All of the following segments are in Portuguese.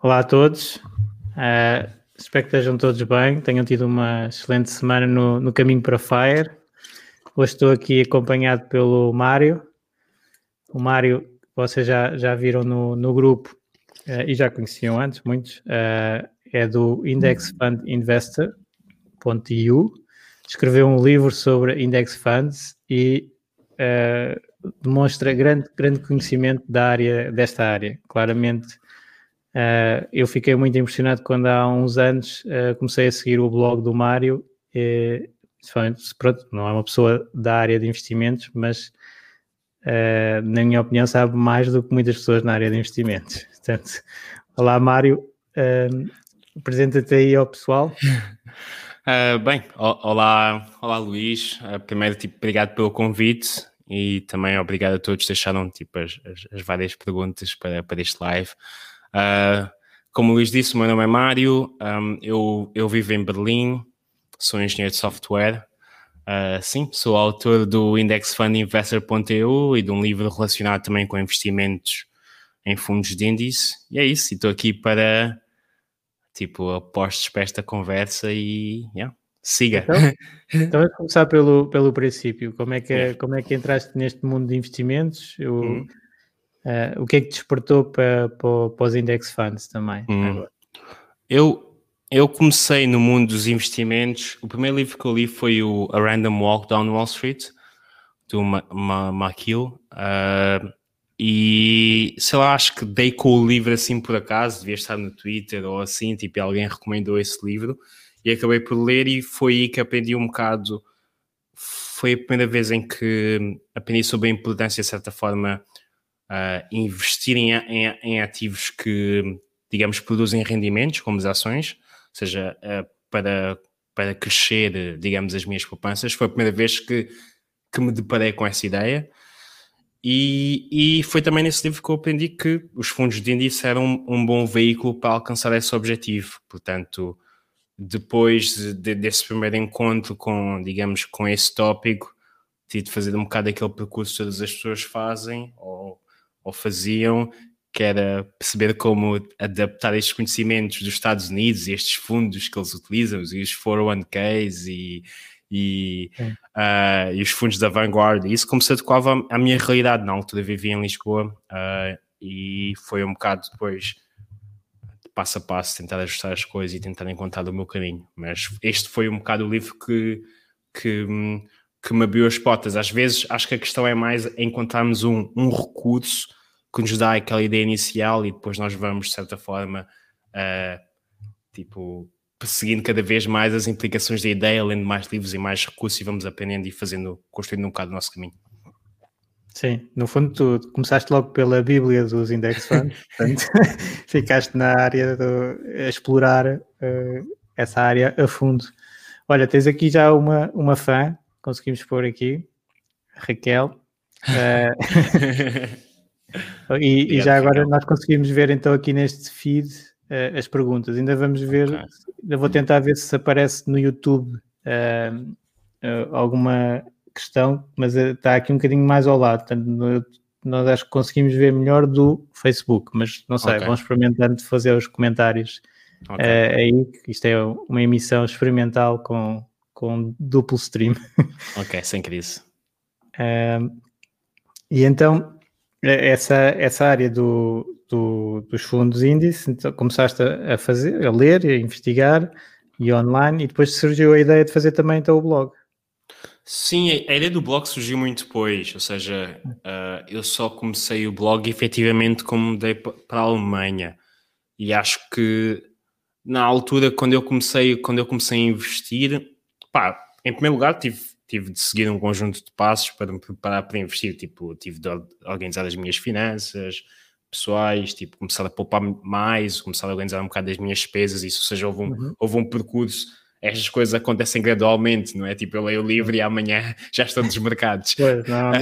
Olá a todos, uh, espero que estejam todos bem, tenham tido uma excelente semana no, no caminho para Fire. Hoje estou aqui acompanhado pelo Mário. O Mário, vocês já, já viram no, no grupo uh, e já conheciam antes, muitos, uh, é do indexfundinvestor.eu. Escreveu um livro sobre index funds e demonstra grande, grande conhecimento da área, desta área. Claramente Uh, eu fiquei muito impressionado quando há uns anos uh, comecei a seguir o blog do Mário. E, pronto, não é uma pessoa da área de investimentos, mas uh, na minha opinião sabe mais do que muitas pessoas na área de investimentos. Portanto, olá Mário, apresenta-te aí ao pessoal. bem, olá, olá Luís. primeiro, tipo, obrigado pelo convite e também obrigado a todos que deixaram tipo, as, as várias perguntas para, para este live. Uh, como o Luís disse, o meu nome é Mário, um, eu, eu vivo em Berlim, sou engenheiro de software. Uh, sim, sou autor do indexfundinvestor.eu e de um livro relacionado também com investimentos em fundos de índice. E é isso, estou aqui para, tipo, apostos para esta conversa e, yeah, siga. Então, então vamos começar pelo, pelo princípio. Como é, que, como é que entraste neste mundo de investimentos? Eu, hum. Uh, o que é que despertou para, para, para os index funds também? Hum. Eu, eu comecei no mundo dos investimentos. O primeiro livro que eu li foi o A Random Walk Down Wall Street, do McKill. Uh, e sei lá, acho que dei com o livro assim por acaso, devia estar no Twitter ou assim, tipo, alguém recomendou esse livro e acabei por ler e foi aí que aprendi um bocado. Foi a primeira vez em que aprendi sobre a importância, de certa forma, uh, investir em, em, em, ativos que, digamos, produzem rendimentos, como as ações, ou seja, uh, para, para crescer, digamos, as minhas poupanças. Foi a primeira vez que, que me deparei com essa ideia. E, e foi também nesse livro que eu aprendi que os fundos de índice eram um, um bom veículo para alcançar esse objetivo. Portanto, depois de, desse primeiro encontro com, digamos, com esse tópico, tive de fazer um bocado aquele percurso que todas as pessoas fazem, ou ou faziam, que era perceber como adaptar estes conhecimentos dos Estados Unidos e estes fundos que eles utilizam, e os 401ks e, e, uh, e os fundos da Vanguard. E isso como se adequava à minha realidade. Na altura vivia em Lisboa uh, e foi um bocado depois passo a passo tentar ajustar as coisas e tentar encontrar o meu caminho. Mas este foi um bocado o livro que, que, que me abriu as portas. Às vezes acho que a questão é mais encontrarmos um, um recurso que nos dá aquela ideia inicial e depois nós vamos, de certa forma, uh, tipo, perseguindo cada vez mais as implicações da ideia, lendo mais livros e mais recursos e vamos aprendendo e fazendo, construindo um bocado o nosso caminho. Sim, no fundo tu começaste logo pela Bíblia dos index funds, portanto ficaste na área de explorar uh, essa área a fundo. Olha, tens aqui já uma, uma fã, conseguimos pôr aqui, Raquel. Uh, E, e, já agora nós conseguimos ver então aqui neste feed uh, as perguntas. Ainda vamos ver, okay. ainda vou tentar ver se aparece no YouTube uh, alguma questão, mas está aqui um bocadinho mais ao lado. Portanto, no, nós acho que conseguimos ver melhor do Facebook, mas não sei, okay. vamos experimentando de fazer os comentários okay. aí. Isto é uma emissão experimental com, com duplo stream. Ok, sem crise. e então É, essa, essa área do, do, dos fundos índice, então começaste a, a, fazer, a ler, a investigar e online, e depois surgiu a ideia de fazer também então o blog. Sim, a ideia do blog surgiu muito depois, ou seja, uh, eu só comecei o blog efetivamente como mudei para a Alemanha e acho que na altura quando eu comecei, quando eu comecei a investir, pá, em primeiro lugar tive, tive de seguir um conjunto de passos para me preparar para investir, tipo, tive de organizar as minhas finanças pessoais, tipo, começar a poupar mais, começar a organizar um bocado das minhas despesas, isso, ou seja, houve um, uhum. houve um percurso estas coisas acontecem gradualmente, não é? Tipo, eu leio o livro e amanhã já estão desmarcados. Pois, não, não.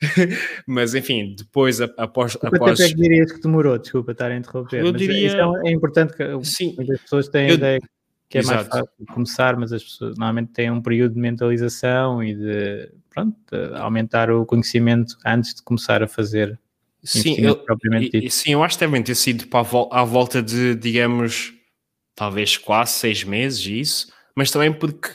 mas enfim, depois, após. Quanto após... tempo é que dirias que demorou? Desculpa estar a interromper. Eu diria. É, é importante que Sim. muitas pessoas têm eu... a ideia que é Exato. mais fácil começar, mas as pessoas normalmente têm um período de mentalização e de, pronto, de aumentar o conhecimento antes de começar a fazer. Sim, eu, e, sim, eu acho que devem ter sido para a, à volta de, digamos, talvez quase seis meses, isso, mas também porque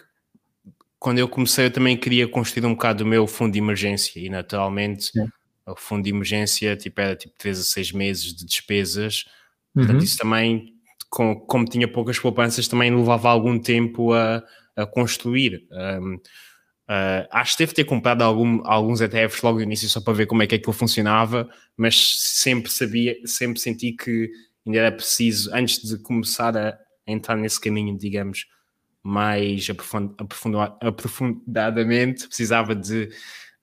quando eu comecei eu também queria construir um bocado o meu fundo de emergência e naturalmente Sim. o fundo de emergência tipo, era tipo 3 a 6 meses de despesas, uhum. portanto isso também, com, como tinha poucas poupanças, também levava algum tempo a, a construir. Um, Uh, acho que teve de ter comprado algum, alguns ETFs logo no início só para ver como é que aquilo funcionava, mas sempre sabia, sempre senti que ainda era preciso, antes de começar a, entrar nesse caminho, digamos, mais aprofundadamente, precisava de,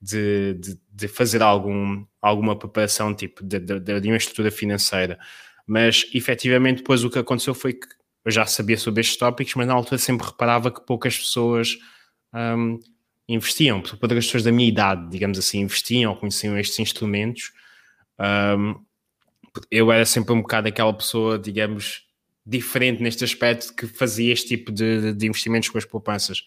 de, de, de, fazer algum, alguma preparação tipo de, de, de uma estrutura financeira. Mas efetivamente depois o que aconteceu foi que eu já sabia sobre estes tópicos, mas na altura sempre reparava que poucas pessoas um, investiam, poucas pessoas da minha idade, digamos assim, investiam ou conheciam estes instrumentos. Um, eu era sempre um bocado aquela pessoa, digamos, diferente neste aspecto que fazia este tipo de, de investimentos com as poupanças.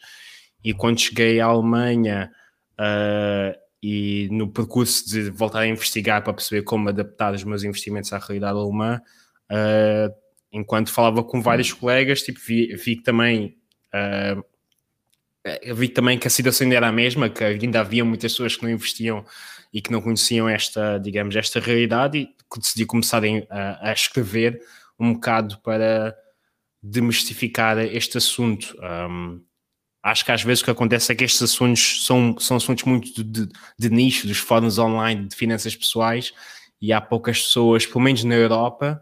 E quando cheguei à Alemanha uh, e no percurso de voltar a investigar para perceber como adaptar os meus investimentos à realidade alemã, uh, enquanto falava com vários colegas, tipo, vi, vi que também uh, vi também que a situação ainda era a mesma, que ainda havia muitas pessoas que não investiam e que não conheciam esta, digamos, esta realidade e decidi começar a, a escrever um bocado para demestificar este assunto. Um, acho que às vezes o que acontece é que estes assuntos são, são assuntos muito de, de, nicho, dos fóruns online de finanças pessoais, e há poucas pessoas, pelo menos na Europa,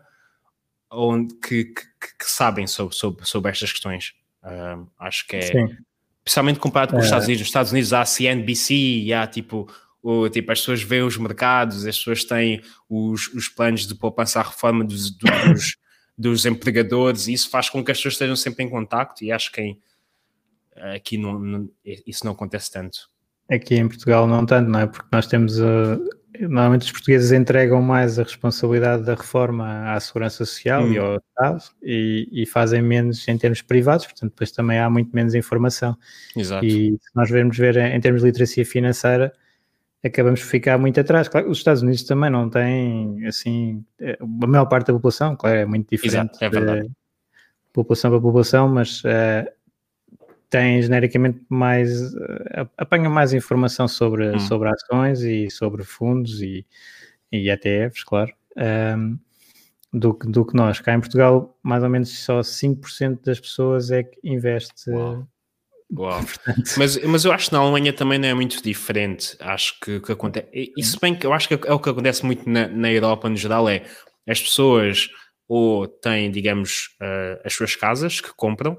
onde, que, que, que sabem sobre, sobre, sobre estas questões. Um, acho que é, Sim. especialmente comparado com os é. Estados Unidos. Nos Estados Unidos há a CNBC e há tipo o, tipo, as pessoas veem os mercados, as pessoas têm os, os planos de poupança à reforma dos, dos, dos empregadores, e isso faz com que as pessoas estejam sempre em contacto e acho que aqui não, não, isso não acontece tanto. Aqui em Portugal não tanto, não é? Porque nós temos, uh, normalmente os portugueses entregam mais a responsabilidade da reforma à segurança social hum. e ao Estado e, e, fazem menos em termos privados, portanto depois também há muito menos informação. Exato. E se nós vermos ver em, termos de literacia financeira, acabamos por ficar muito atrás. Claro, os Estados Unidos também não têm, assim, é, a maior parte da população, claro, é muito diferente Exato, é verdade. de população para população, mas uh, tem genericamente mais, uh, apanha mais informação sobre, hum. sobre ações e sobre fundos e, e ETFs, claro, um, do, do que nós. Cá em Portugal, mais ou menos só 5% das pessoas é que investe Uau. Uau. mas, mas eu acho que na Alemanha também não é muito diferente. Acho que, que acontece. E se bem que eu acho que é o que acontece muito na, na Europa no geral é as pessoas ou têm, digamos, uh, as suas casas que compram,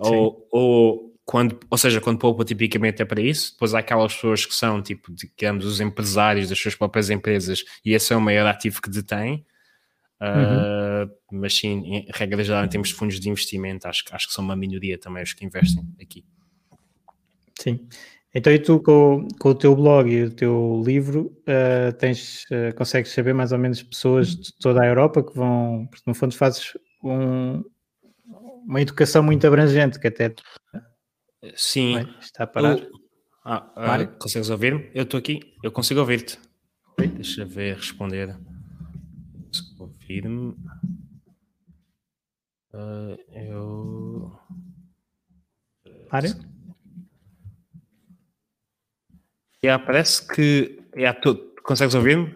ou, ou, quando, ou seja, quando poupa tipicamente é para isso. Depois há aquelas pessoas que são, tipo, digamos, os empresários das suas próprias empresas e esse é o maior ativo que detêm. Uh, uhum. Mas sim, em regra geral, em termos de fundos de investimento, acho, acho que são uma minoria também os que investem aqui. Sim. Então, e tu com, com o teu blog e o teu livro, uh, tens, uh, consegues saber mais ou menos pessoas de toda a Europa que vão, porque no fundo fazes um, uma educação muito abrangente, que até... Sim. está a parar. Ah, ah, consegues ouvir-me? Eu estou aqui, eu consigo ouvir-te. Deixa ver, responder. Ouvir-me. Uh, eu... Mário? Yeah, parece que. Yeah, tu consegues ouvir-me?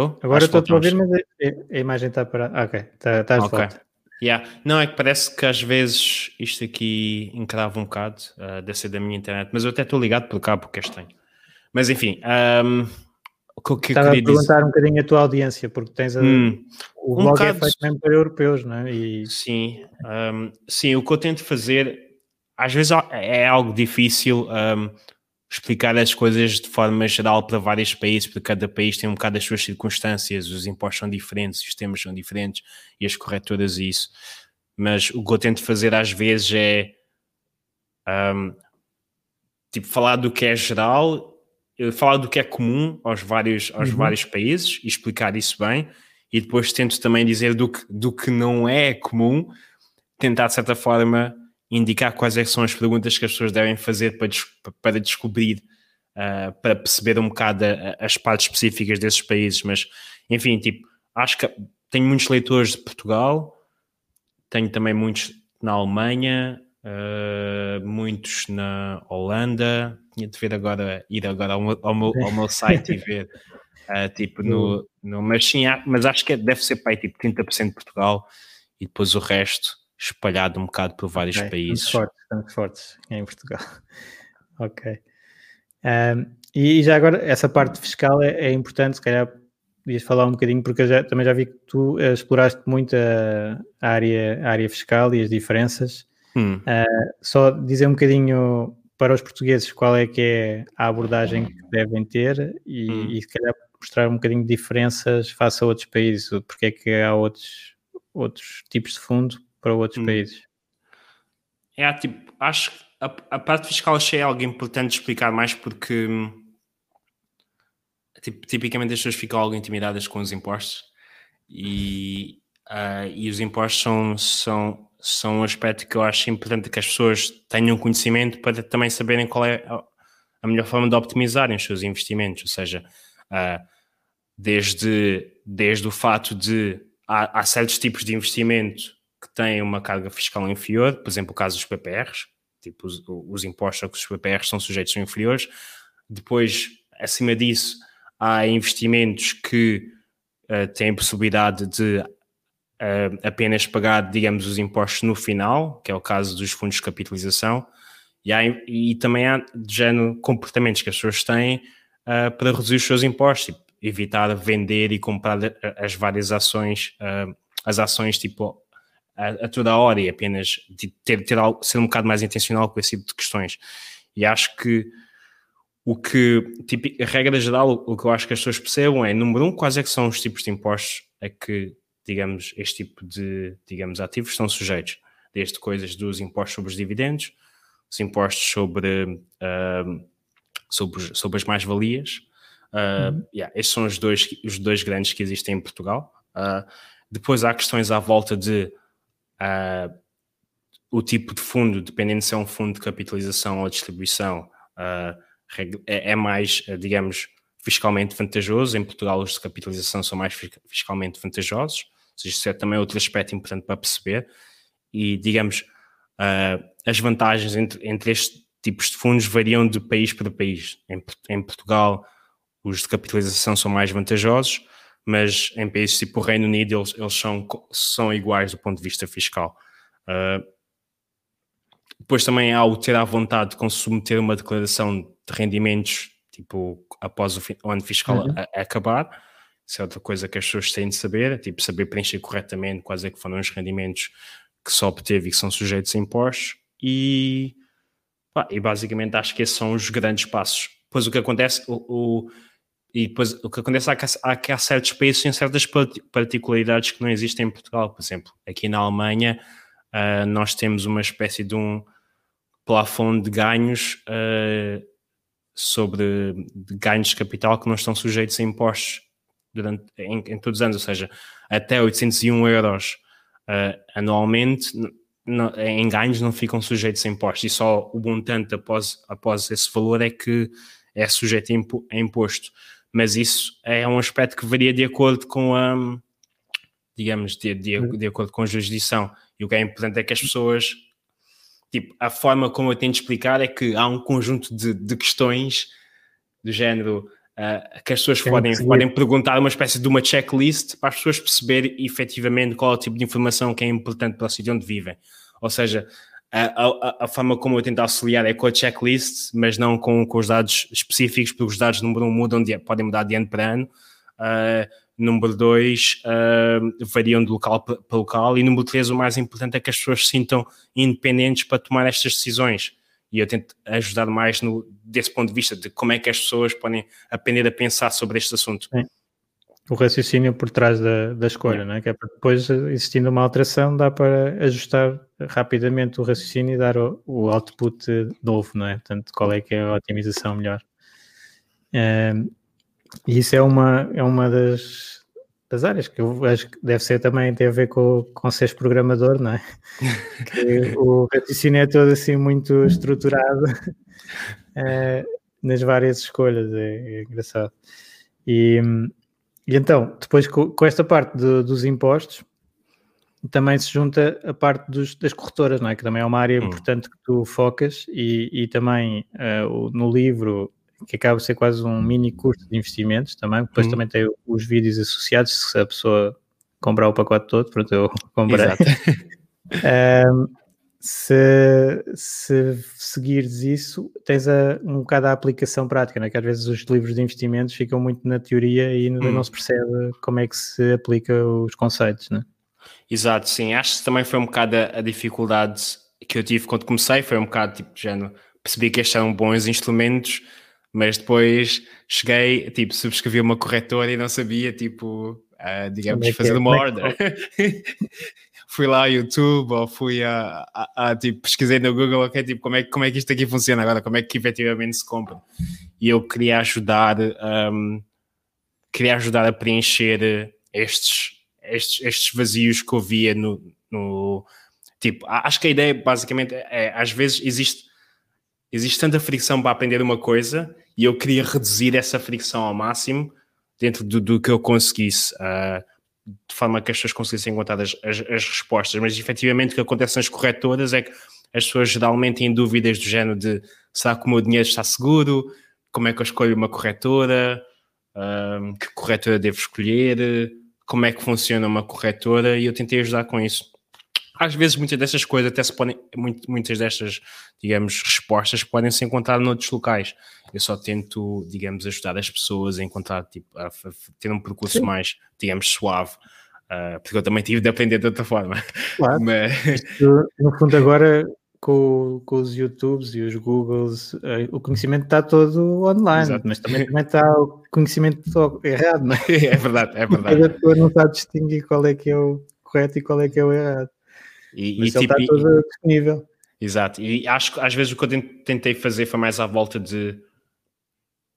Oh, Agora estou a ouvir, mas a, a imagem está parada. Ah, ok, está, de okay. volta. Yeah. Não, é que parece que às vezes isto aqui encrava um bocado, uh, deve ser da minha internet, mas eu até estou ligado por cá porque é estranho. Mas enfim, um, o que Estava a perguntar dizer... um bocadinho a tua audiência, porque tens a, hum, o blog um é feito mesmo para europeus, não é? E... Sim, um, sim, o que eu tento fazer, às vezes é algo difícil um, explicar as coisas de forma geral para vários países, porque cada país tem um bocado as suas circunstâncias, os impostos são diferentes, os sistemas são diferentes e as corretoras e isso. Mas o que eu tento fazer às vezes é um, tipo falar do que é geral falar do que é comum aos vários, aos uhum. vários países e explicar isso bem, e depois tento também dizer do que, do que não é comum, tentar de certa forma indicar quais é são as perguntas que as pessoas devem fazer para, para descobrir, uh, para perceber um bocado a, as partes específicas desses países, mas enfim, tipo, acho que tenho muitos leitores de Portugal, tenho também muitos na Alemanha, uh, muitos na Holanda, tinha de ver agora, ir agora ao meu, ao meu, ao meu site e ver, uh, tipo, no, no, mas sim, mas acho que deve ser pai, tipo, 30% de Portugal e depois o resto espalhado um bocado por vários okay, países. Estamos fortes, estamos fortes em Portugal. ok. Um, e já agora, essa parte fiscal é, é, importante, se calhar podias falar um bocadinho, porque eu já, também já vi que tu uh, exploraste muito a, a, área, a área fiscal e as diferenças. Hum. Uh, só dizer um bocadinho para os portugueses qual é que é a abordagem que devem ter e, hum. e se calhar mostrar um bocadinho de diferenças face a outros países, porque é que há outros, outros tipos de fundo para outros hum. países. É, tipo, acho que a, a, parte fiscal achei algo importante explicar mais porque tipo, tipicamente as pessoas ficam algo intimidadas com os impostos e, uh, e os impostos são, são são um aspecto que eu acho importante que as pessoas tenham conhecimento para também saberem qual é a melhor forma de optimizarem os seus investimentos, ou seja, uh, desde, desde o fato de há, há, certos tipos de investimento que têm uma carga fiscal inferior, por exemplo, o caso dos PPRs, tipo os, os impostos a que os PPRs são sujeitos são inferiores. Depois, acima disso, há investimentos que uh, têm possibilidade de uh, apenas pagar, digamos, os impostos no final, que é o caso dos fundos de capitalização, e, há, e também há de género comportamentos que as pessoas têm uh, para reduzir os seus impostos, tipo, evitar vender e comprar as várias ações, as ações tipo a, a, toda a hora e apenas ter, ter algo, ser um bocado mais intencional com esse tipo de questões. E acho que o que, tipo, a regra geral, o que eu acho que as pessoas percebam é, número um, quais é que são os tipos de impostos a que digamos, este tipo de, digamos, ativos estão sujeitos, desde coisas dos impostos sobre os dividendos, os impostos sobre, uh, sobre, sobre as mais-valias. Uh, uhum. yeah, estes são os dois, os dois grandes que existem em Portugal. Uh, depois há questões à volta de uh, o tipo de fundo, dependendo se é um fundo de capitalização ou distribuição, uh, é, é, mais, digamos, fiscalmente vantajoso. Em Portugal, os de capitalização são mais fiscalmente vantajosos seja, isso é também outro aspecto importante para perceber. E, digamos, uh, as vantagens entre, entre estes tipos de fundos variam de país para país. Em, em Portugal, os de capitalização são mais vantajosos, mas em países tipo o Reino Unido, eles, eles são, são iguais do ponto de vista fiscal. Uh, depois também há o ter à vontade de submeter uma declaração de rendimentos, tipo, após o, ano fiscal uhum. a, a acabar, isso é outra coisa que as pessoas têm de saber, tipo saber preencher corretamente quais é que foram os rendimentos que só obteve e que são sujeitos a impostos e, pá, e basicamente acho que esses são os grandes passos. Depois o que acontece, o, o e depois o que acontece é que há, que há certos países que têm certas particularidades que não existem em Portugal. Por exemplo, aqui na Alemanha uh, nós temos uma espécie de um plafond de ganhos uh, sobre de ganhos de capital que não estão sujeitos a impostos durante, em, em, todos os anos, ou seja, até 801 euros uh, anualmente em ganhos não ficam sujeitos a impostos e só o montante após, após esse valor é que é sujeito a imposto. Mas isso é um aspecto que varia de acordo com a, digamos, de, de, uhum. de acordo com a jurisdição. E o que é importante é que as pessoas, tipo, a forma como eu tento explicar é que há um conjunto de, de questões do género uh, que as pessoas podem, podem perguntar uma espécie de uma checklist para as pessoas perceberem efetivamente qual é o tipo de informação que é importante para o sítio onde vivem. Ou seja, a, a, a, forma como eu tento auxiliar é com a checklist, mas não com, com os dados específicos, porque os dados número um mudam de, podem mudar de ano para ano. Uh, número dois, uh, variam de local para local. E número três, o mais importante é que as pessoas se sintam independentes para tomar estas decisões. E eu tento ajudar mais no, desse ponto de vista, de como é que as pessoas podem aprender a pensar sobre este assunto. Sim. O raciocínio por trás da, da escolha, é. Não é? que é para depois, existindo uma alteração, dá para ajustar rapidamente o raciocínio e dar o, o output novo, não é? Portanto, qual é que é a otimização melhor. É, e isso é uma, é uma das, das áreas que eu acho que deve ser também, tem a ver com, com seres programador, não é? que o raciocínio é todo assim muito estruturado é, nas várias escolhas, é, é engraçado. E, e, então, depois com, com esta parte do, dos impostos, também se junta a parte dos, das corretoras, não é? Que também é uma área hum. importante que tu focas e, e também uh, no livro que acaba de ser quase um mini curso de investimentos também, depois hum. também tem os vídeos associados, se a pessoa comprar o pacote todo, pronto, eu comprei. um, se, se seguires isso, tens a, um bocado a aplicação prática, né? que às vezes os livros de investimentos ficam muito na teoria e hum. não se percebe como é que se aplica os conceitos, né? Exato, sim. Acho que também foi um bocado a, a dificuldade que eu tive quando comecei, foi um bocado tipo de género. Percebi que estes eram bons instrumentos, mas depois cheguei, tipo, subscrevi uma corretora e não sabia, tipo, uh, digamos, é fazer é? uma é order. fui lá ao YouTube ou fui a, a, a, tipo, pesquisei no Google, ok, tipo, como é, como é que isto aqui funciona agora, como é que efetivamente se compra. E eu queria ajudar, um, queria ajudar a preencher estes, estes, estes vazios que eu via no, no tipo, acho que a ideia basicamente é, às vezes existe existe tanta fricção para aprender uma coisa e eu queria reduzir essa fricção ao máximo dentro do, do que eu conseguisse, uh, de forma que as pessoas conseguissem encontrar as, as, as, respostas. Mas efetivamente o que acontece nas corretoras é que as pessoas geralmente têm dúvidas do género de será que o meu dinheiro está seguro? Como é que eu escolho uma corretora? Uh, que corretora devo escolher? Como é que funciona uma corretora? E eu tentei ajudar com isso às vezes muitas dessas coisas até se podem, muitas destas, digamos, respostas podem se encontrar noutros locais. Eu só tento, digamos, ajudar as pessoas a encontrar, tipo, a, ter um percurso Sim. mais, digamos, suave. Uh, porque eu também tive de aprender de outra forma. Claro. Mas... Isto, no fundo, agora com, com, os YouTubes e os Googles, uh, o conhecimento está todo online, Exato. mas também, também está o conhecimento errado, não é? É verdade, é verdade. A pessoa não sabe distinguir qual é que é o correto e qual é que é o errado. E, Mas e tipo, está tudo disponível. Exato, e acho que às vezes o que eu tentei fazer foi mais à volta de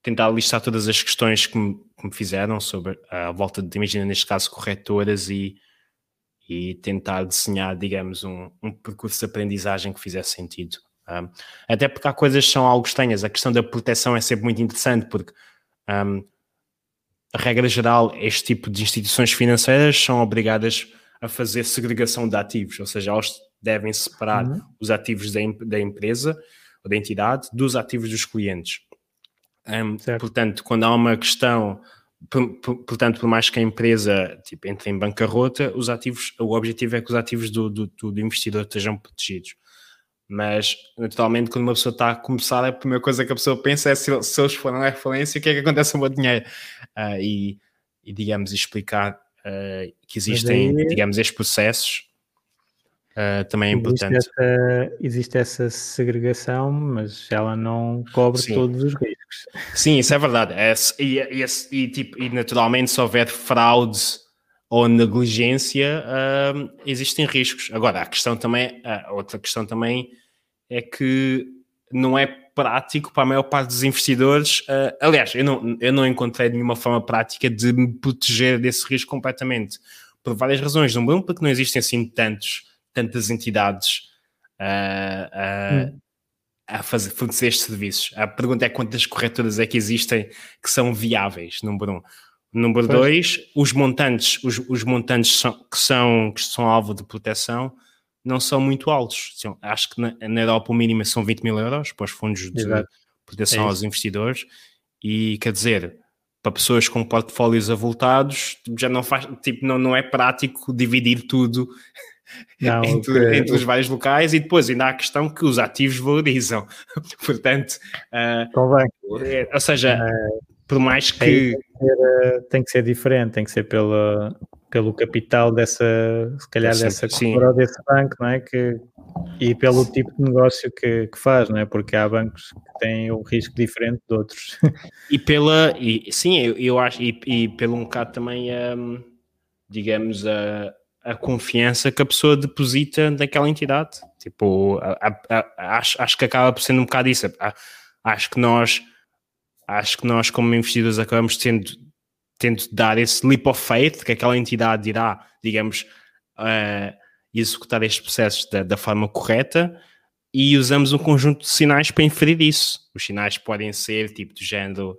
tentar listar todas as questões que me, que me fizeram sobre a volta de, imagina neste caso, corretoras e, e tentar desenhar, digamos, um, um percurso de aprendizagem que fizesse sentido. Um, até porque há coisas que são algo estranhas. A questão da proteção é sempre muito interessante, porque um, a regra geral, este tipo de instituições financeiras são obrigadas a fazer segregação de ativos, ou seja, eles devem separar uhum. os ativos da, da, empresa ou da entidade dos ativos dos clientes. Um, portanto, quando há uma questão, portanto, por mais que a empresa tipo, entre em bancarrota, os ativos, o objetivo é que os ativos do, do, do investidor estejam protegidos. Mas, naturalmente, quando uma pessoa está a começar, a primeira coisa que a pessoa pensa é se, se eles foram à falência, o que é que acontece ao meu dinheiro? Uh, e, e, digamos, explicar uh, que existem, aí, digamos, estes processos, uh, também é importante. Essa, existe essa segregação, mas ela não cobre Sim. todos os riscos. Sim, isso é verdade. É, e, e, e, tipo, e naturalmente, se houver fraude ou negligência, uh, existem riscos. Agora, a questão também, a outra questão também é que não é prático para a maior parte dos investidores. Uh, aliás, eu não, eu não encontrei nenhuma forma prática de me proteger desse risco completamente, por várias razões. Número um, porque não existem assim tantos, tantas entidades uh, uh, hum. a fazer, fornecer estes serviços. A pergunta é quantas corretoras é que existem que são viáveis, número um. Número pois. dois, os montantes, os, os montantes são, que, são, que são alvo de proteção não são muito altos. Acho que na, na Europa o mínimo são 20 mil euros para os fundos de Exato. proteção é aos investidores. E quer dizer, para pessoas com portfólios avultados, já não faz, tipo, não, não é prático dividir tudo não, entre, entre, os vários locais e depois ainda há a questão que os ativos valorizam. Portanto, uh, é, ou seja, uh, por mais que. Tem que, ser, tem que, ser, diferente, tem que ser pela, pelo capital dessa, se calhar, sim, dessa corretora ou desse banco, não é? Que, e pelo tipo de negócio que, que, faz, não é? Porque há bancos que têm o risco diferente de outros. E pela, e, sim, eu, eu acho, e, e pelo um bocado também, um, digamos, a, a confiança que a pessoa deposita naquela entidade. Tipo, a, a, a, acho, acho que acaba por sendo um bocado isso. Acho que nós, acho que nós como investidores acabamos tendo, tendo de dar esse leap of faith que aquela entidade irá, digamos, uh, executar estes processos da, da forma correta e usamos um conjunto de sinais para inferir isso. Os sinais podem ser tipo de género,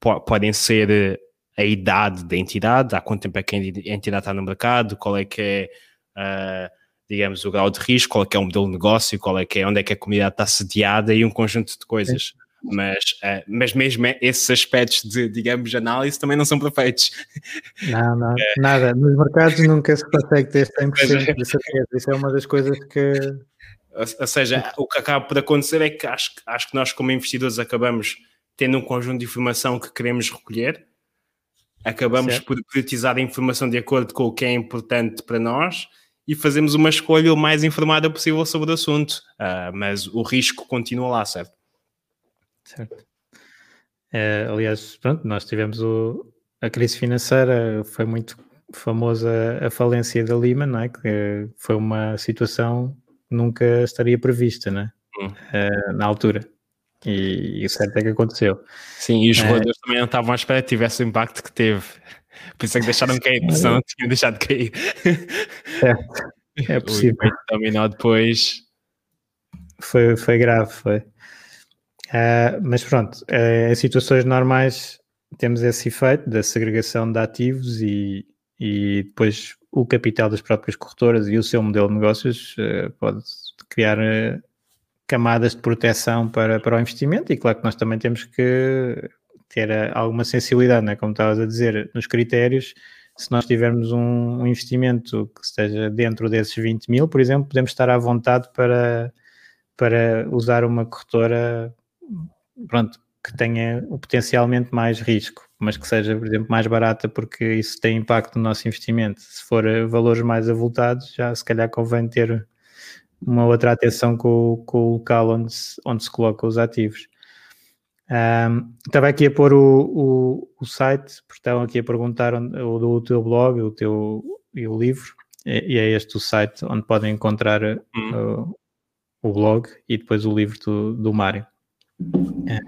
um, podem ser a idade da entidade, há quanto tempo é que a entidade está no mercado, qual é que é, uh, digamos, o grau de risco, qual é que é o modelo de negócio, qual é que é, onde é que a comunidade está sediada e um conjunto de coisas. Mas, uh, mas mesmo esses aspectos de, digamos, análise também não são perfeitos. Não, não, nada. Nos mercados nunca se consegue ter 100% de certeza. Isso é uma das coisas que... Ou seja, o que acaba por acontecer é que acho, acho que nós como investidores acabamos tendo um conjunto de informação que queremos recolher, acabamos certo. por priorizar a informação de acordo com o que é importante para nós e fazemos uma escolha o mais informada possível sobre o assunto, uh, mas o risco continua lá, certo? Certo. É, aliás, pronto, nós tivemos o, a crise financeira, foi muito famosa a falência da Lima, não é? Que foi uma situação que nunca estaria prevista, é? Hum. Uh, na altura. E, o certo é que aconteceu. Sim, e os é. jogadores também não estavam à espera que tivesse o impacto que teve. Por isso é que deixaram cair, senão não tinham deixado de cair. É, é possível. O dominó depois. Foi, foi grave, foi. Uh, mas pronto, uh, em situações normais temos esse efeito da segregação de ativos e, e depois o capital das próprias corretoras e o seu modelo de negócios uh, pode criar camadas de proteção para, para o investimento e claro que nós também temos que ter alguma sensibilidade, né? como estavas a dizer, nos critérios, se nós tivermos um, um, investimento que esteja dentro desses 20 mil, por exemplo, podemos estar à vontade para, para usar uma corretora pronto, que tenha potencialmente mais risco, mas que seja, por exemplo, mais barata, porque isso tem impacto no nosso investimento. Se for valores mais avultados, já se calhar convém ter uma outra atenção com, com o local onde se, onde se coloca os ativos. Um, estava aqui a pôr o, o, o site, estavam aqui a perguntar onde, o, o teu blog, o teu e o livro, e, e, é este o site onde podem encontrar uhum. uh, o blog e depois o livro do, do Mário. É.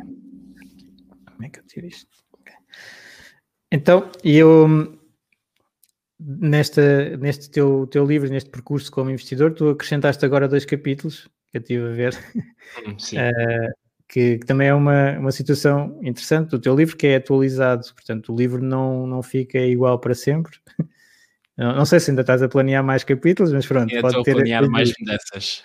Como é que eu tiro isto? Okay. Então, eu nesta, neste teu, teu livro, neste percurso como investidor, tu acrescentaste agora dois capítulos que eu estive a ver, uh, que, que, também é uma, uma situação interessante do teu livro, que é atualizado, portanto o livro não, não fica igual para sempre. Não, não sei se ainda estás a planear mais capítulos, mas pronto. Eu pode estou ter a planear mais dessas.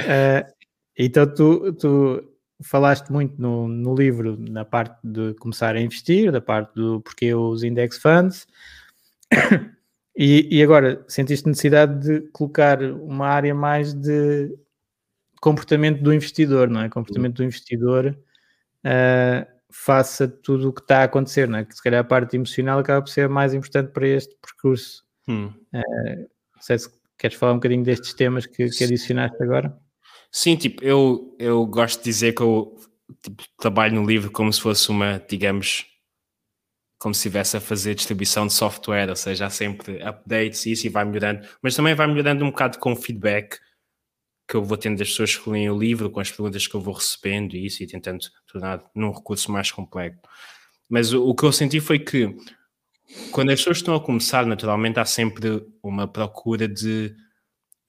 uh, então tu, tu falaste muito no, no livro na parte de começar a investir, da parte do porquê os index funds, e, e, agora sentiste necessidade de colocar uma área mais de comportamento do investidor, não é? Comportamento do investidor uh, faça tudo o que está a acontecer, não é? Que se calhar a parte emocional acaba por ser mais importante para este percurso. Hum. Uh, não sei se queres falar um bocadinho destes temas que, que adicionaste agora. Sim, tipo, eu, eu gosto de dizer que eu tipo, trabalho no livro como se fosse uma, digamos, como se estivesse a fazer distribuição de software, ou seja, há sempre updates e isso e vai melhorando, mas também vai melhorando um bocado com o feedback que eu vou tendo das pessoas que leem o livro, com as perguntas que eu vou recebendo e isso, e tentando tornar num recurso mais completo. Mas o, o que eu senti foi que quando as pessoas estão a começar, naturalmente há sempre uma procura de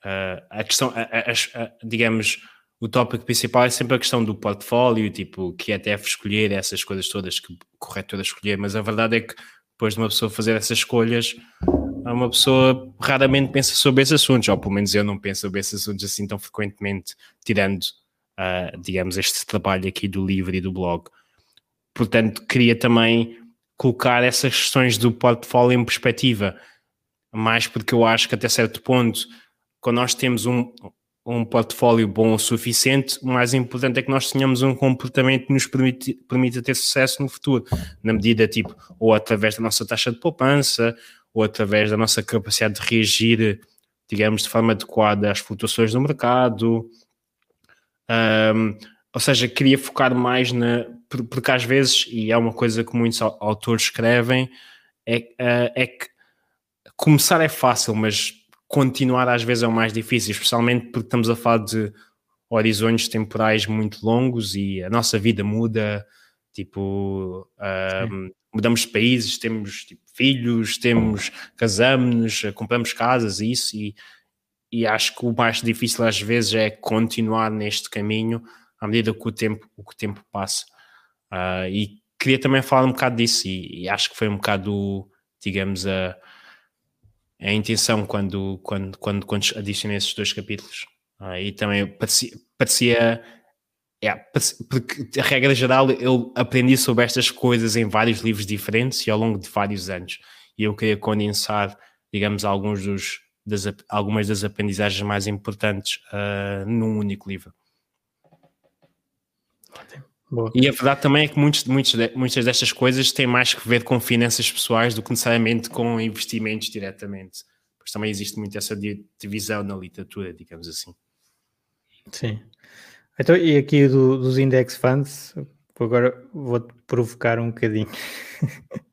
uh, a questão, a, a, a, digamos, o tópico principal é sempre a questão do portfólio, tipo, que é deve escolher essas coisas todas que corretora escolher, mas a verdade é que depois de uma pessoa fazer essas escolhas, uma pessoa raramente pensa sobre esses assuntos, ou pelo menos eu não penso sobre esses assuntos assim tão frequentemente, tirando, uh, digamos, este trabalho aqui do livro e do blog. portanto, queria também colocar essas questões do portfólio em perspectiva, mais porque eu acho que até certo ponto, quando nós temos um, um portfólio bom o suficiente, o mais importante é que nós tenhamos um comportamento que nos permite, permita ter sucesso no futuro, na medida tipo, ou através da nossa taxa de poupança, ou através da nossa capacidade de reagir, digamos, de forma adequada às flutuações do mercado. Um, ou seja, queria focar mais na. Porque às vezes, e é uma coisa que muitos autores escrevem, é, uh, é que começar é fácil, mas continuar às vezes é o mais difícil, especialmente porque estamos a falar de horizontes temporais muito longos e a nossa vida muda, tipo, um, mudamos de países, temos tipo, filhos, temos, casamos, compramos casas e isso, e, e acho que o mais difícil às vezes é continuar neste caminho à medida que o tempo, o que o tempo passa. Uh, e queria também falar um bocado disso, e, e acho que foi um bocado, digamos, a a intenção quando, quando, quando, quando adicionei esses dois capítulos. Ah, e também parecia, parecia porque a regra geral eu aprendi sobre estas coisas em vários livros diferentes e ao longo de vários anos. E eu queria condensar, digamos, alguns dos, das, algumas das aprendizagens mais importantes uh, num único livro. Boa. E a verdade também é que muitos, muitos, muitas destas coisas têm mais que ver com finanças pessoais do que necessariamente com investimentos diretamente. Pois também existe muito essa divisão na literatura, digamos assim. Sim. Então, e aqui do, dos index funds, agora vou-te provocar um bocadinho.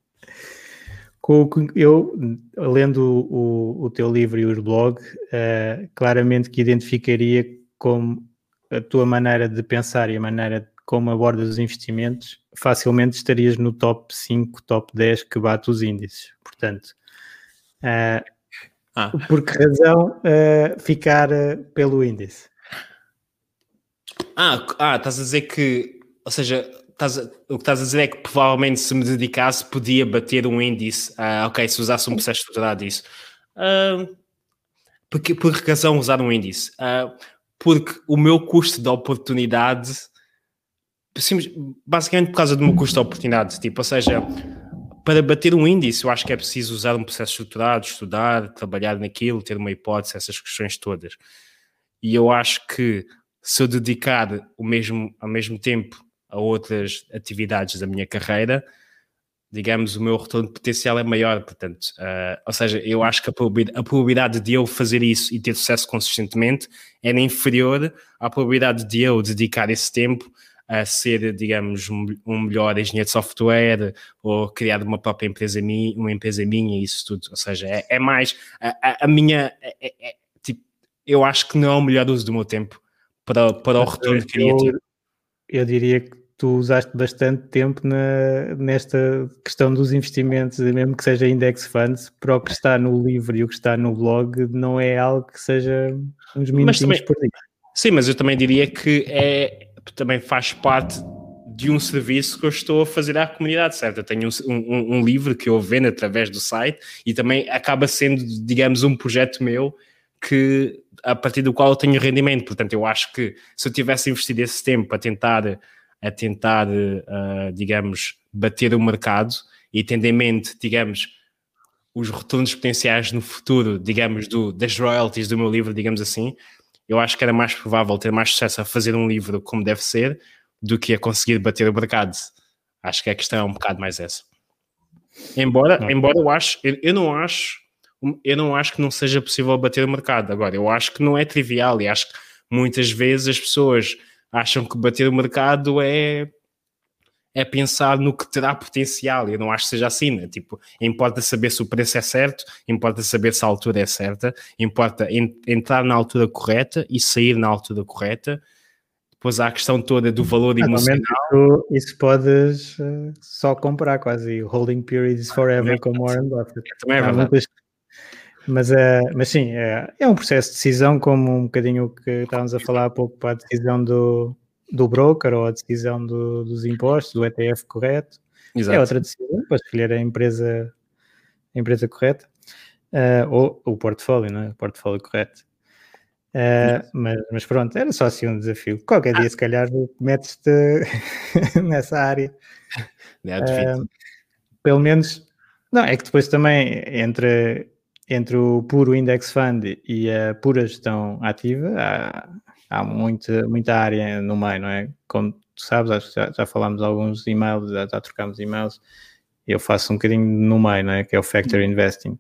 eu, lendo o, o, teu livro e o blog, uh, claramente que identificaria como a tua maneira de pensar e a maneira como abordas os investimentos, facilmente estarias no top 5, top 10 que bate os índices. Portanto, uh, ah. por que razão uh, ficar uh, pelo índice? Ah, ah, estás a dizer que, ou seja, estás o que estás a dizer é que provavelmente se me dedicasse podia bater um índice, ok, se usasse um processo estruturado disso. Uh, porque, por que razão usar um índice? porque o meu custo de oportunidade basicamente por causa de oportunidade. Tipo, ou seja, para bater um índice, eu acho que é preciso usar um processo estruturado, estudar, trabalhar naquilo, ter uma hipótese, essas questões todas. E eu acho que se eu dedicar o mesmo, ao mesmo tempo a outras atividades da minha carreira, digamos, o meu retorno potencial é maior. Portanto, uh, ou seja, eu acho que a probabilidade, de eu fazer isso e ter sucesso consistentemente era inferior à probabilidade de eu dedicar esse tempo a ser, digamos, um melhor engenheiro de software ou criar uma própria empresa minha, uma empresa minha isso tudo. Ou seja, é, é mais a, a minha. É, é, é, tipo, eu acho que não é o melhor uso do meu tempo para, para o retorno que queria ter. Eu diria que tu usaste bastante tempo na, nesta questão dos investimentos, mesmo que seja index funds, para o que está no livro e o que está no blog, não é algo que seja uns minutinhos também, por dia. Sim, mas eu também diria que é, também faz parte de um serviço que eu estou a fazer à comunidade, certo? Eu tenho um, um, um, livro que eu vendo através do site e também acaba sendo, digamos, um projeto meu que a partir do qual eu tenho rendimento. Portanto, eu acho que se eu tivesse investido esse tempo a tentar, a tentar, uh, digamos, bater o mercado e tendo em mente, digamos, os retornos potenciais no futuro, digamos, do, das royalties do meu livro, digamos assim, eu acho que era mais provável ter mais sucesso a fazer um livro como deve ser do que a conseguir bater o mercado. Acho que a questão é um bocado mais essa. Embora, não. embora eu acho, eu, eu, não acho, eu não acho que não seja possível bater o mercado. Agora, eu acho que não é trivial e acho que muitas vezes as pessoas acham que bater o mercado é é pensar no que terá potencial. Eu não acho que seja assim, né? Tipo, importa saber se o preço é certo, importa saber se a altura é certa, importa en entrar na altura correta e sair na altura correta. Depois há a questão toda do valor emocional. Isso, isso podes uh, só comprar quase. Holding periods forever, como Warren Buffett. Também é verdade. Muitas... Mas, uh, mas sim, é, é um processo de decisão, como um bocadinho o que estávamos a falar há pouco para a decisão do, do broker ou a decisão do, dos impostos, do ETF correto. Exato. É outra decisão para escolher a empresa, a empresa correta uh, ou o portfólio, não é? O portfólio correto. Uh, mas, mas, pronto, era só assim um desafio. Qualquer ah. dia, se calhar, metes-te nessa área. É uh, pelo menos, não, é que depois também entre, entre o puro index fund e a pura gestão ativa, há, há muita, muita área no meio, não é? Como tu sabes, acho que já, já falámos alguns e-mails, já, já trocámos e-mails, eu faço um bocadinho no meio, não é? Que é o factor uhum. investing.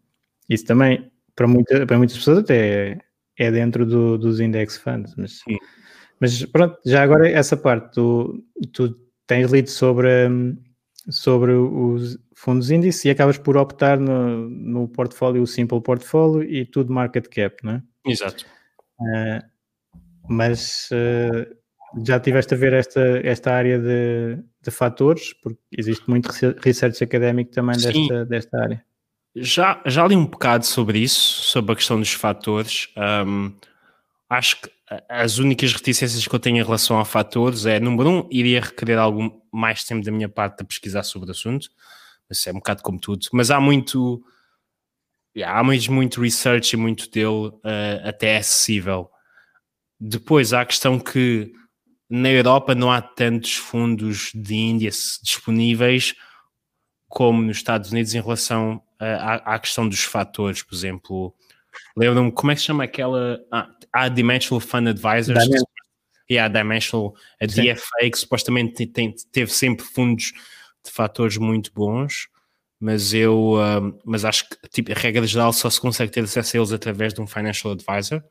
Isso também, para, muita, para muitas pessoas, até é dentro do, dos index funds, mas, mas pronto, já agora essa parte, tu, tu tens lido sobre, sobre os fundos índice e acabas por optar no, no portfólio, o simple portfólio e tudo market cap, não é? Exato. Uh, mas uh, já tiveste a ver esta, esta área de, de fatores, porque existe muito research académico também desta, desta área. Já, já li um bocado sobre isso, sobre a questão dos fatores. Um, acho que as únicas reticências que eu tenho em relação a fatores é, número um, iria requerer algum mais tempo da minha parte a pesquisar sobre o assunto. Isso é um bocado como tudo. Mas há muito, há mesmo muito research e muito dele uh, até acessível. Depois há a questão que na Europa não há tantos fundos de índice disponíveis como nos Estados Unidos em relação à, à questão dos fatores, por exemplo. Lembro-me, como é que se chama aquela. Ah, a Dimensional Fund Advisors. Dimensional. Yeah, Dimensional, a Sim. DFA, que supostamente tem, teve sempre fundos de fatores muito bons, mas eu um, mas acho que tipo, a regra geral só se consegue ter acesso a eles através de um financial advisor.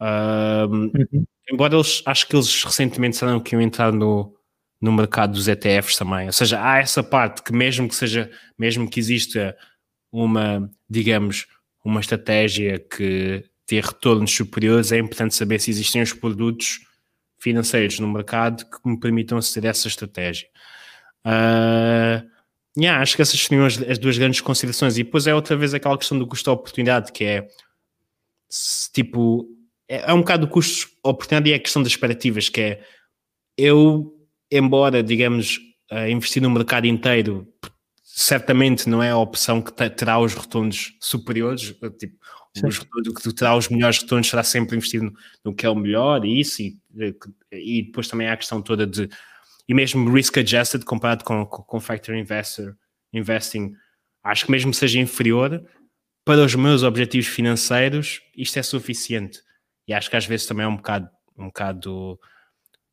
Um, uhum. Embora eles acho que eles recentemente disseram que iam entrar no, no mercado dos ETFs também. Ou seja, há essa parte que mesmo que seja, mesmo que exista uma, digamos, uma estratégia que tenha retornos superiores, é importante saber se existem os produtos financeiros no mercado que me permitam aceder a essa estratégia. Uh, yeah, acho que essas seriam as, as, duas grandes considerações. E depois é outra vez aquela questão do custo-oportunidade, que é tipo, é, é um bocado o custo-oportunidade e é a questão das expectativas, que é eu embora, digamos, investir no mercado inteiro certamente não é a opção que terá os retornos superiores, tipo, os, o que terá os melhores retornos será sempre investir no, no que é o melhor e isso, e, e, depois também há a questão toda de, e mesmo risk adjusted comparado com, com, com factor investor, investing, acho que mesmo seja inferior, para os meus objetivos financeiros, isto é suficiente. E acho que às vezes também é um bocado, um bocado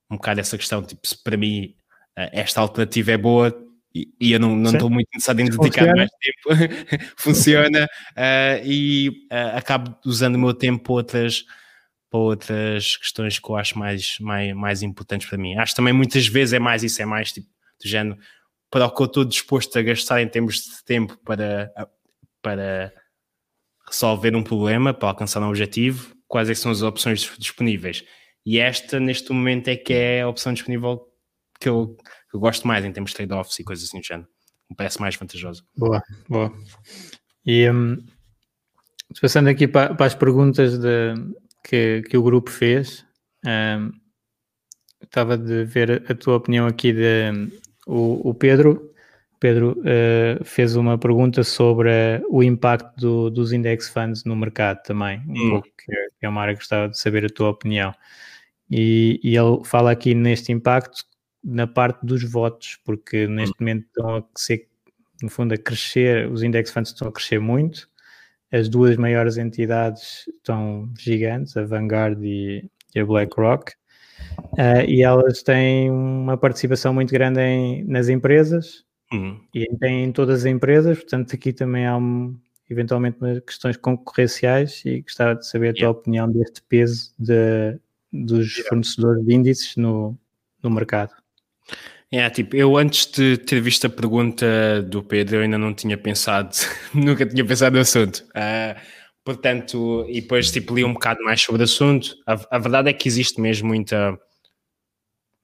um bocado essa questão, tipo, se para mim eh, esta alternativa é boa e, e eu não estou muito interessado em dedicar Funciona. mais tempo, funciona uh, e uh, acabo usando o meu tempo para outras, para outras questões que eu acho mais, mais, mais importantes para mim. Acho também muitas vezes é mais isso, é mais tipo, do género, para o que eu estou disposto a gastar em termos de tempo para, para resolver um problema, para alcançar um objetivo, quais é são as opções disponíveis e esta, neste momento, é que é a opção disponível que eu, que eu gosto mais em termos de trade-offs e coisas assim do género. Me parece mais vantajoso. Boa, boa. E um, passando aqui para, para, as perguntas de, que, que o grupo fez, um, estava de ver a tua opinião aqui de o, o Pedro. Pedro uh, fez uma pergunta sobre uh, o impacto do, dos index funds no mercado também, um hum. que, que é uma área que gostava de saber a tua opinião. E, e, ele fala aqui neste impacto na parte dos votos, porque neste hum. momento estão a ser, no fundo, a crescer, os index funds estão a crescer muito, as duas maiores entidades estão gigantes, a Vanguard e, e a BlackRock, uh, e elas têm uma participação muito grande em, nas empresas, uhum. e têm em todas as empresas, portanto aqui também há um, eventualmente questões concorrenciais e gostava de saber a tua yeah. opinião deste peso de dos fornecedores de índices no, no mercado. É, tipo, eu antes de ter visto a pergunta do Pedro, eu ainda não tinha pensado, nunca tinha pensado no assunto. Uh, portanto, e depois tipo, li um bocado mais sobre o assunto. A, a, verdade é que existe mesmo muita.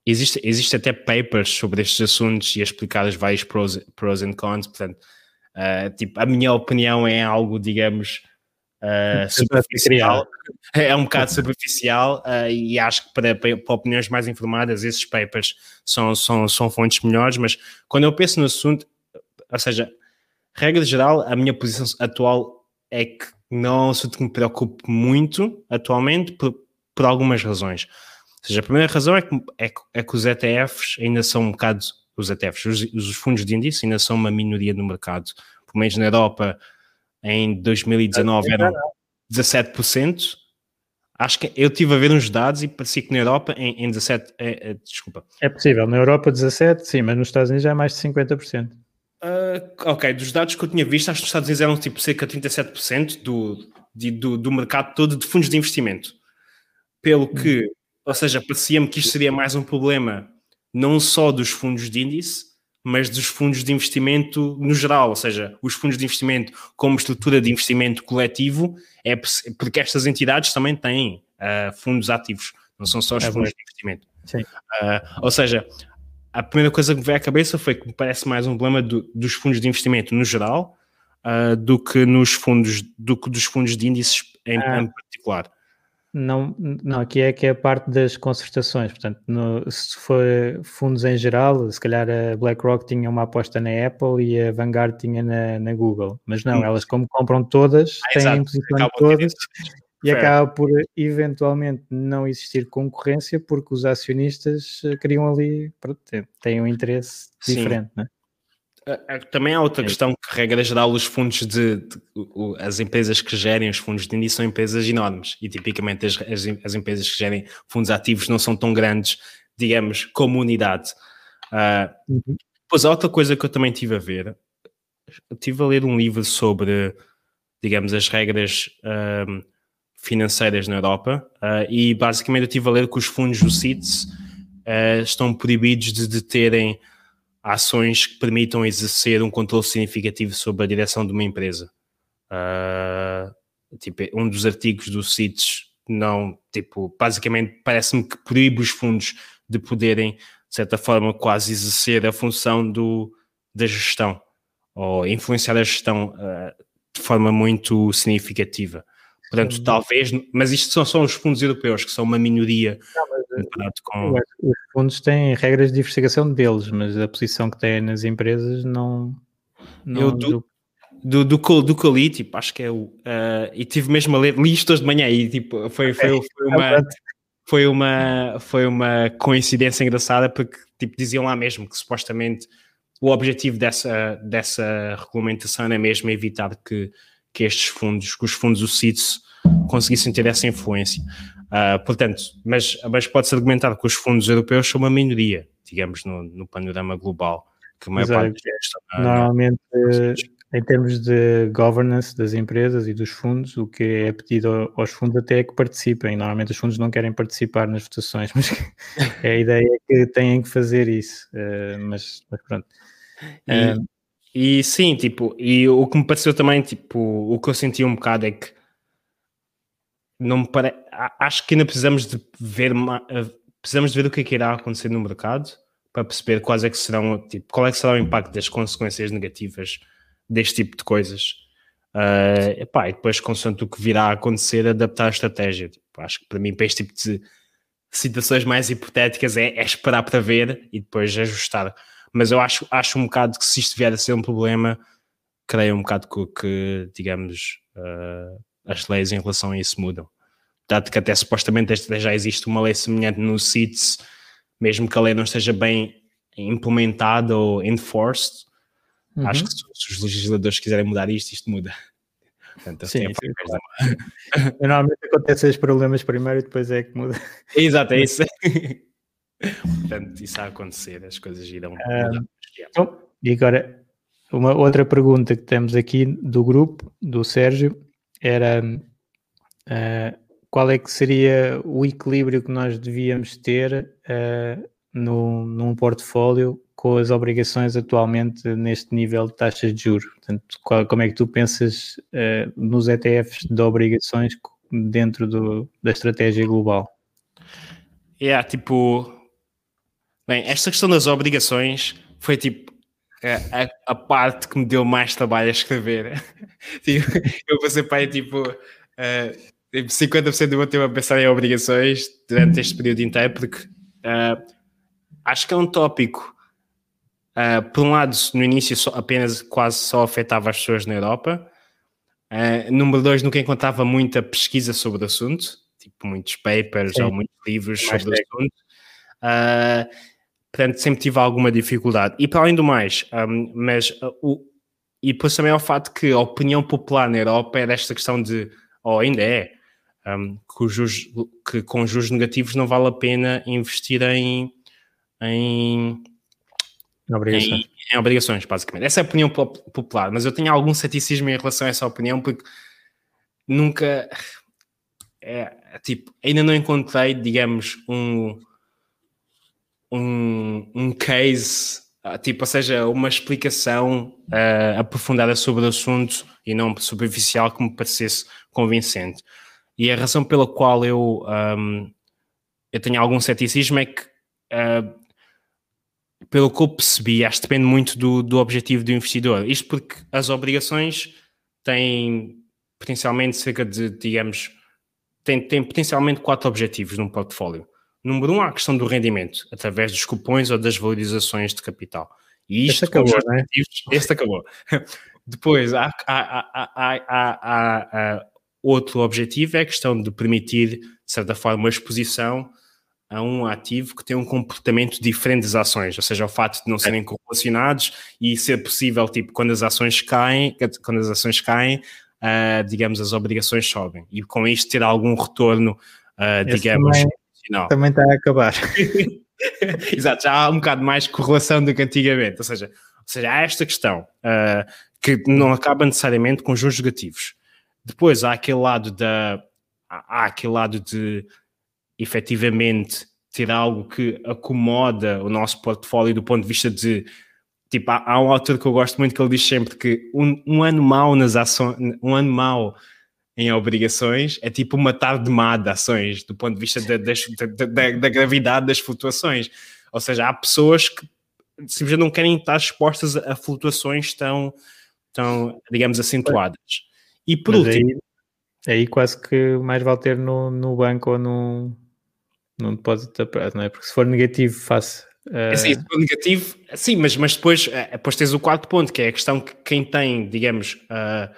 Existe, existe até papers sobre estes assuntos e a explicar os vários pros, pros and cons. Portanto, uh, tipo, a minha opinião é algo, digamos, uh, superficial. É um bocado superficial uh, e acho que para, para, opiniões mais informadas esses papers são, são, são fontes melhores, mas quando eu penso no assunto, ou seja, regra geral, a minha posição atual é que não é um assunto que me preocupe muito atualmente por, por algumas razões. Ou seja, a primeira razão é que, é, é que os ETFs ainda são um bocado, os ETFs, os, os fundos de índice ainda são uma minoria no mercado. Pelo menos na Europa, em 2019 eram 17%. Acho que eu tive a ver uns dados e parecia que na Europa em, em 17, é, é, desculpa. É possível, na Europa 17, sim, mas nos Estados Unidos já é mais de 50%. Uh, ok, dos dados que eu tinha visto, acho que nos Estados Unidos eram tipo cerca de 37% do, de, do, do mercado todo de fundos de investimento. Pelo que, ou seja, parecia-me que isto seria mais um problema não só dos fundos de índice, mas dos fundos de investimento no geral, ou seja, os fundos de investimento como estrutura de investimento coletivo, é porque estas entidades também têm uh, fundos ativos, não são só os é fundos bom. de investimento. Uh, ou seja, a primeira coisa que me veio à cabeça foi que me parece mais um problema do, dos fundos de investimento no geral uh, do que nos fundos, do que dos fundos de índices em, ah. em particular. Não, não, aqui é que é a parte das concertações. Portanto, no, se for fundos em geral, se calhar a BlackRock tinha uma aposta na Apple e a Vanguard tinha na, na Google. Mas não, hum. elas como compram todas, ah, têm posição em todas e Fair. acaba por eventualmente não existir concorrência porque os acionistas eh, criam ali, têm um interesse Sim. diferente, não é? Também há outra é. questão que, regra geral, os fundos de, de, as empresas que gerem os fundos de índice são empresas enormes e tipicamente as, as, as, empresas que gerem fundos ativos não são tão grandes, digamos, como unidade. Uh, uhum. Pois há outra coisa que eu também tive a ver, eu tive a ler um livro sobre, digamos, as regras uh, financeiras na Europa uh, e basicamente eu tive a ler que os fundos do CITES estão proibidos de, de terem ações que permitam exercer um controle significativo sobre a direção de uma empresa. Uh, tipo, um dos artigos do CITES não, tipo, basicamente parece-me que proíbe os fundos de poderem, de certa forma, quase exercer a função do, da gestão ou influenciar a gestão uh, de forma muito significativa. Portanto, talvez, mas isto são só os fundos europeus, que são uma minoria não, comparado com. Os fundos têm regras de diversificação deles, mas a posição que têm nas empresas não. não eu do, do, do, do, do que eu li, tipo, acho que é o. Uh, e tive mesmo a ler, li isto hoje de manhã e tipo, foi, foi, foi uma. Foi uma, foi uma coincidência engraçada porque tipo, diziam lá mesmo que supostamente o objetivo dessa, dessa regulamentação era mesmo evitar que que estes fundos, que os fundos do CITES conseguissem ter essa influência. Uh, portanto, mas, mas pode-se argumentar que os fundos europeus são uma minoria, digamos, no, no panorama global. Que a maior parte é, normalmente, em termos de governance das empresas e dos fundos, o que é pedido aos fundos até é que participem. Normalmente os fundos não querem participar nas votações, mas a ideia é que têm que fazer isso. Uh, mas, mas, pronto. E, uh, e sim, tipo, e o que me pareceu também, tipo, o que eu senti um bocado é que não me pare... acho que ainda precisamos de ver precisamos de ver o que é que irá acontecer no mercado para perceber quais é que serão, tipo, qual é que será o impacto das consequências negativas deste tipo de coisas. Uh, epá, e depois, consoante o que virá a acontecer, adaptar a estratégia. Tipo, acho que para mim, para este tipo de situações mais hipotéticas, é, é esperar para ver e depois ajustar mas eu acho, acho um bocado que se isto vier a ser um problema, creio um bocado que, que digamos, uh, as leis em relação a isso mudam. Dado que até supostamente já existe uma lei semelhante no CITES, mesmo que a lei não esteja bem implementada ou enforced, uhum. acho que se, se, os legisladores quiserem mudar isto, isto muda. Portanto, sim, sim, claro. Normalmente acontecem os problemas primeiro e depois é que muda. Exato, é isso. Portanto, isso a acontecer, as coisas irão mudar. Então, e agora, uma outra pergunta que temos aqui do grupo, do Sérgio, era uh, qual é que seria o equilíbrio que nós devíamos ter uh, no, num portfólio com as obrigações atualmente neste nível de taxas de juros? Portanto, qual, como é que tu pensas uh, nos ETFs de obrigações dentro do, da estratégia global? É, yeah, tipo, Bem, esta questão das obrigações foi tipo a, a, parte que me deu mais trabalho a escrever. tipo, eu passei para aí tipo, uh, 50% do meu tempo a pensar em obrigações durante este período inteiro, porque uh, acho que é um tópico. Uh, por um lado, no início só, apenas quase só afetava as pessoas na Europa, Uh, número dois, nunca encontrava muita pesquisa sobre o assunto, tipo muitos papers Sim. ou muitos livros mais sobre o assunto. Uh, portanto, sempre tive alguma dificuldade. E para além do mais, um, mas o, e depois também é o fato que a opinião popular na Europa era esta questão de, ou ainda é, um, que, juros, que, com juros negativos não vale a pena investir em, em Obrigações. Em, em, obrigações, basicamente. Essa é a opinião popular, mas eu tenho algum ceticismo em relação a essa opinião porque nunca. É, tipo, ainda não encontrei, digamos, um, um, um case, ah, tipo, ou seja, uma explicação uh, aprofundada sobre o assunto e não superficial que me parecesse convincente. E a razão pela qual eu, um, eu tenho algum ceticismo é que uh, pelo que eu percebi, acho que depende muito do, do objetivo do investidor. Isto porque as obrigações têm potencialmente cerca de, digamos, têm, têm potencialmente quatro objetivos num portfólio. Número um, a questão do rendimento, através dos cupons ou das valorizações de capital. E isto este acabou, né? Este acabou. Depois, há, há, há, há, outro objetivo, é a questão de permitir, de certa forma, a exposição a um ativo que tem um comportamento diferente das ações, ou seja, o fato de não serem correlacionados e ser possível, tipo, quando as ações caem, quando as ações caem, uh, digamos, as obrigações sobem. E com isto ter algum retorno, uh, digamos, também, também está a acabar. Exato, já há um bocado mais correlação do que antigamente, ou seja, ou seja há esta questão uh, que não acaba necessariamente com juros negativos. Depois há aquele lado da há aquele lado de efetivamente ter algo que acomoda o nosso portfólio do ponto de vista de tipo, há, há um autor que eu gosto muito que ele diz sempre que um, um ano mau nas ações, um ano mau em obrigações é tipo uma tarde má de ações do ponto de vista da, da, da, da gravidade das flutuações. Ou seja, há pessoas que simplesmente não querem estar expostas a flutuações tão, tão digamos, acentuadas. E por Mas último. Aí, aí, quase que mais vale ter no, no banco ou no, num depósito a prazo, não é? Porque se for negativo, faço. Uh... Sim, se for negativo, sim, mas, mas depois, eh, depois tens o quarto ponto, que é a questão que quem tem, digamos, uh,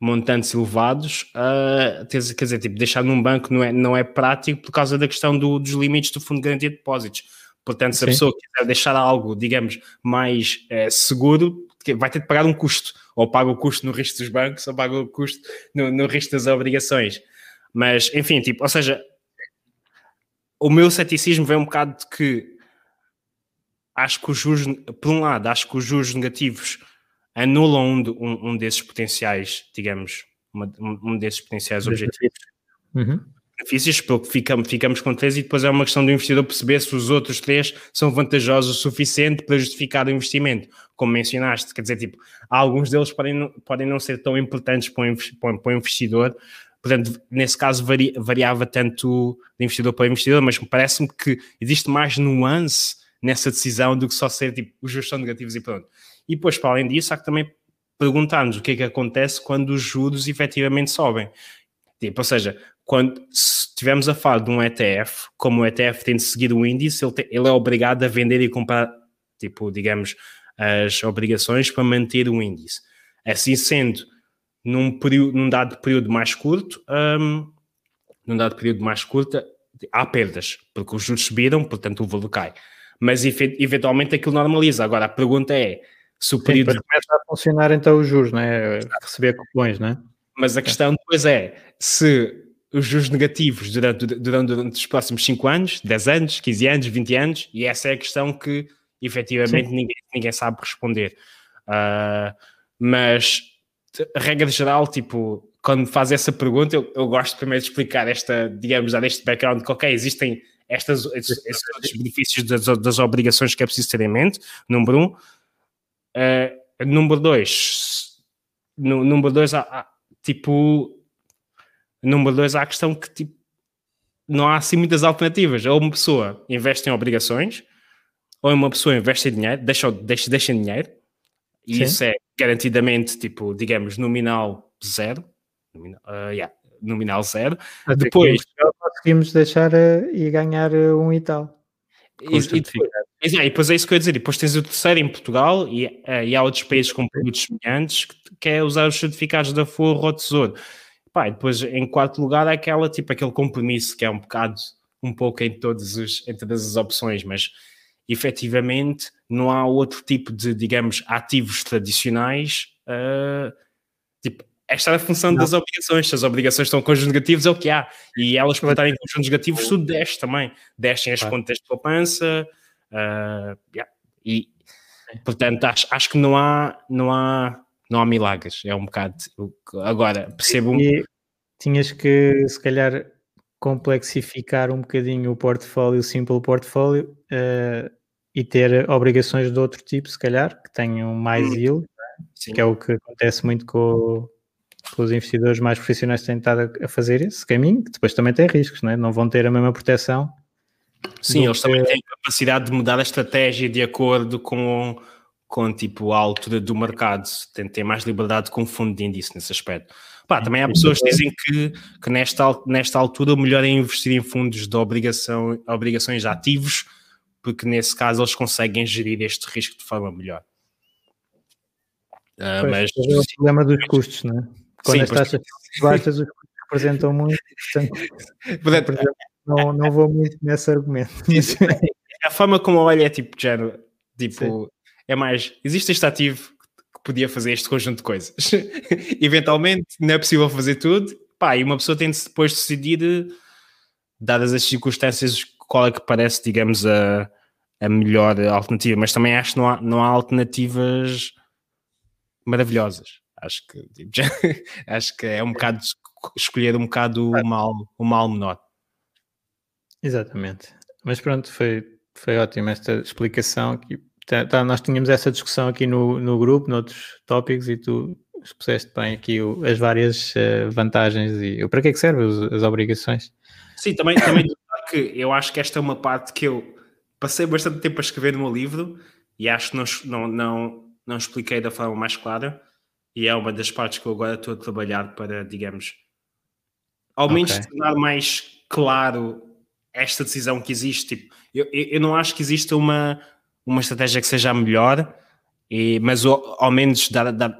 montantes elevados, uh, tens, quer dizer, tipo, deixar num banco não é, não é prático por causa da questão do, dos limites do fundo de garantia de depósitos. Portanto, se a pessoa quiser deixar algo, digamos, mais seguro, vai ter de pagar um custo. Ou paga o custo no risco dos bancos, ou paga o custo no, no risco das obrigações. Mas, enfim, tipo, ou seja, o meu ceticismo vem um bocado de que acho que os juros, por um lado, acho que os juros negativos anulam um, um, um desses potenciais, digamos, uma, um desses potenciais objetivos. Uhum. Benefícios, porque ficamos, ficamos com três e depois é uma questão do investidor perceber se os outros três são vantajosos o suficiente para justificar o investimento, como mencionaste. Quer dizer, tipo, alguns deles podem podem não ser tão importantes para o, investidor, Portanto, nesse caso varia, variava tanto de investidor para investidor, mas parece-me que existe mais nuance nessa decisão do que só ser tipo, os juros são negativos e pronto. E depois, para além disso, há que também perguntar-nos o que é que acontece quando os juros efetivamente sobem. Tipo, ou seja, quando estivermos a falar de um ETF, como o ETF tem de seguir o índice, ele, tem, ele é obrigado a vender e comprar, tipo, digamos, as obrigações para manter o índice. Assim sendo, num, período, num dado período mais curto, um, num dado período mais curto, há perdas, porque os juros subiram, portanto o valor cai. Mas eventualmente aquilo normaliza. Agora a pergunta é se o período. Sim, começa a funcionar então os juros, né? receber cupons, né? Mas a questão depois é se os juros negativos durante, durante, durante os próximos 5 anos, 10 anos, 15 anos, 20 anos, e essa é a questão que efetivamente ninguém, ninguém sabe responder. Uh, mas a regra geral, tipo, quando faz essa pergunta, eu, eu, gosto primeiro de explicar esta, digamos, dar este background que, ok, existem estas, estes, estes benefícios das, das, obrigações que é preciso ter em mente, número um. Uh, número dois, no, número dois, há, há, tipo, número dois, há a questão que, tipo, não há assim muitas alternativas. Ou uma pessoa investe em obrigações, ou uma pessoa investe em dinheiro, deixa, deixa, deixa em dinheiro, e Sim. isso é garantidamente, tipo, digamos, nominal zero. Nominal, uh, yeah, nominal zero. Depois conseguimos deixar uh, e ganhar uh, um e tal. E, e, depois, E, e depois é isso que eu ia dizer. E depois tens o terceiro em Portugal e, uh, e há outros países com produtos semelhantes que, que é usar os certificados da Forro ou Tesouro. Pá, e depois em quarto lugar é aquela, tipo, aquele compromisso que é um bocado, um pouco em, todos os, em todas as opções, mas efetivamente não há outro tipo de, digamos, ativos tradicionais. Uh, tipo, esta é a função não. das obrigações. Se as obrigações estão com conjuntos negativos, é o que há. E elas, por estarem em conjuntos negativos, tudo desce também. Descem as claro. contas de poupança. Uh, yeah. E, portanto, acho, acho que não há, não há, não há milagres. É um bocado. Agora, percebo. E tinhas que, se calhar, complexificar um bocadinho o portfólio, o simple portfólio, uh, e ter obrigações de outro tipo, se calhar, que tenham mais hum. yield, Sim. que é o que acontece muito com, com, os investidores mais profissionais que têm estado a fazer esse caminho, que depois também tem riscos, não, é? não vão ter a mesma proteção. Sim, eles que... também têm capacidade de mudar a estratégia de acordo com, com tipo, a altura do mercado, tem, tem mais liberdade com o fundo de índice nesse aspecto. Pá, também há pessoas que dizem que, que nesta, nesta altura o melhor é investir em fundos de obrigação, obrigações ativos, porque nesse caso eles conseguem gerir este risco de forma melhor. Uh, mas é o problema dos custos, não é? Quando sim, as taxas baixas, os custos representam muito, portanto, não, não vou muito nesse argumento. a forma como olha é tipo, género, tipo, sim. É mais, existe este ativo podia fazer este conjunto de coisas. Eventualmente não é possível fazer tudo, pá, e uma pessoa tem de depois decidir, dadas as circunstâncias, qual é que parece, digamos, a, a melhor alternativa. Mas também acho que não há, não há alternativas maravilhosas. Acho que, tipo, já, acho que é um bocado escolher um bocado o mal, o mal menor. Exatamente. Mas pronto, foi, foi ótimo esta explicação. Que Tá, tá, nós tínhamos essa discussão aqui no, no grupo, noutros tópicos, e tu expuseste bem aqui o, as várias uh, vantagens e para que é que servem as obrigações. Sim, também, também que eu acho que esta é uma parte que eu passei bastante tempo a escrever no meu livro e acho que não, não, não, não expliquei da forma mais clara e é uma das partes que eu agora estou a trabalhar para, digamos, ao menos okay. tornar mais claro esta decisão que existe. Tipo, eu, eu não acho que exista uma uma estratégia que seja a melhor, e, mas ao, ao menos dar, dar,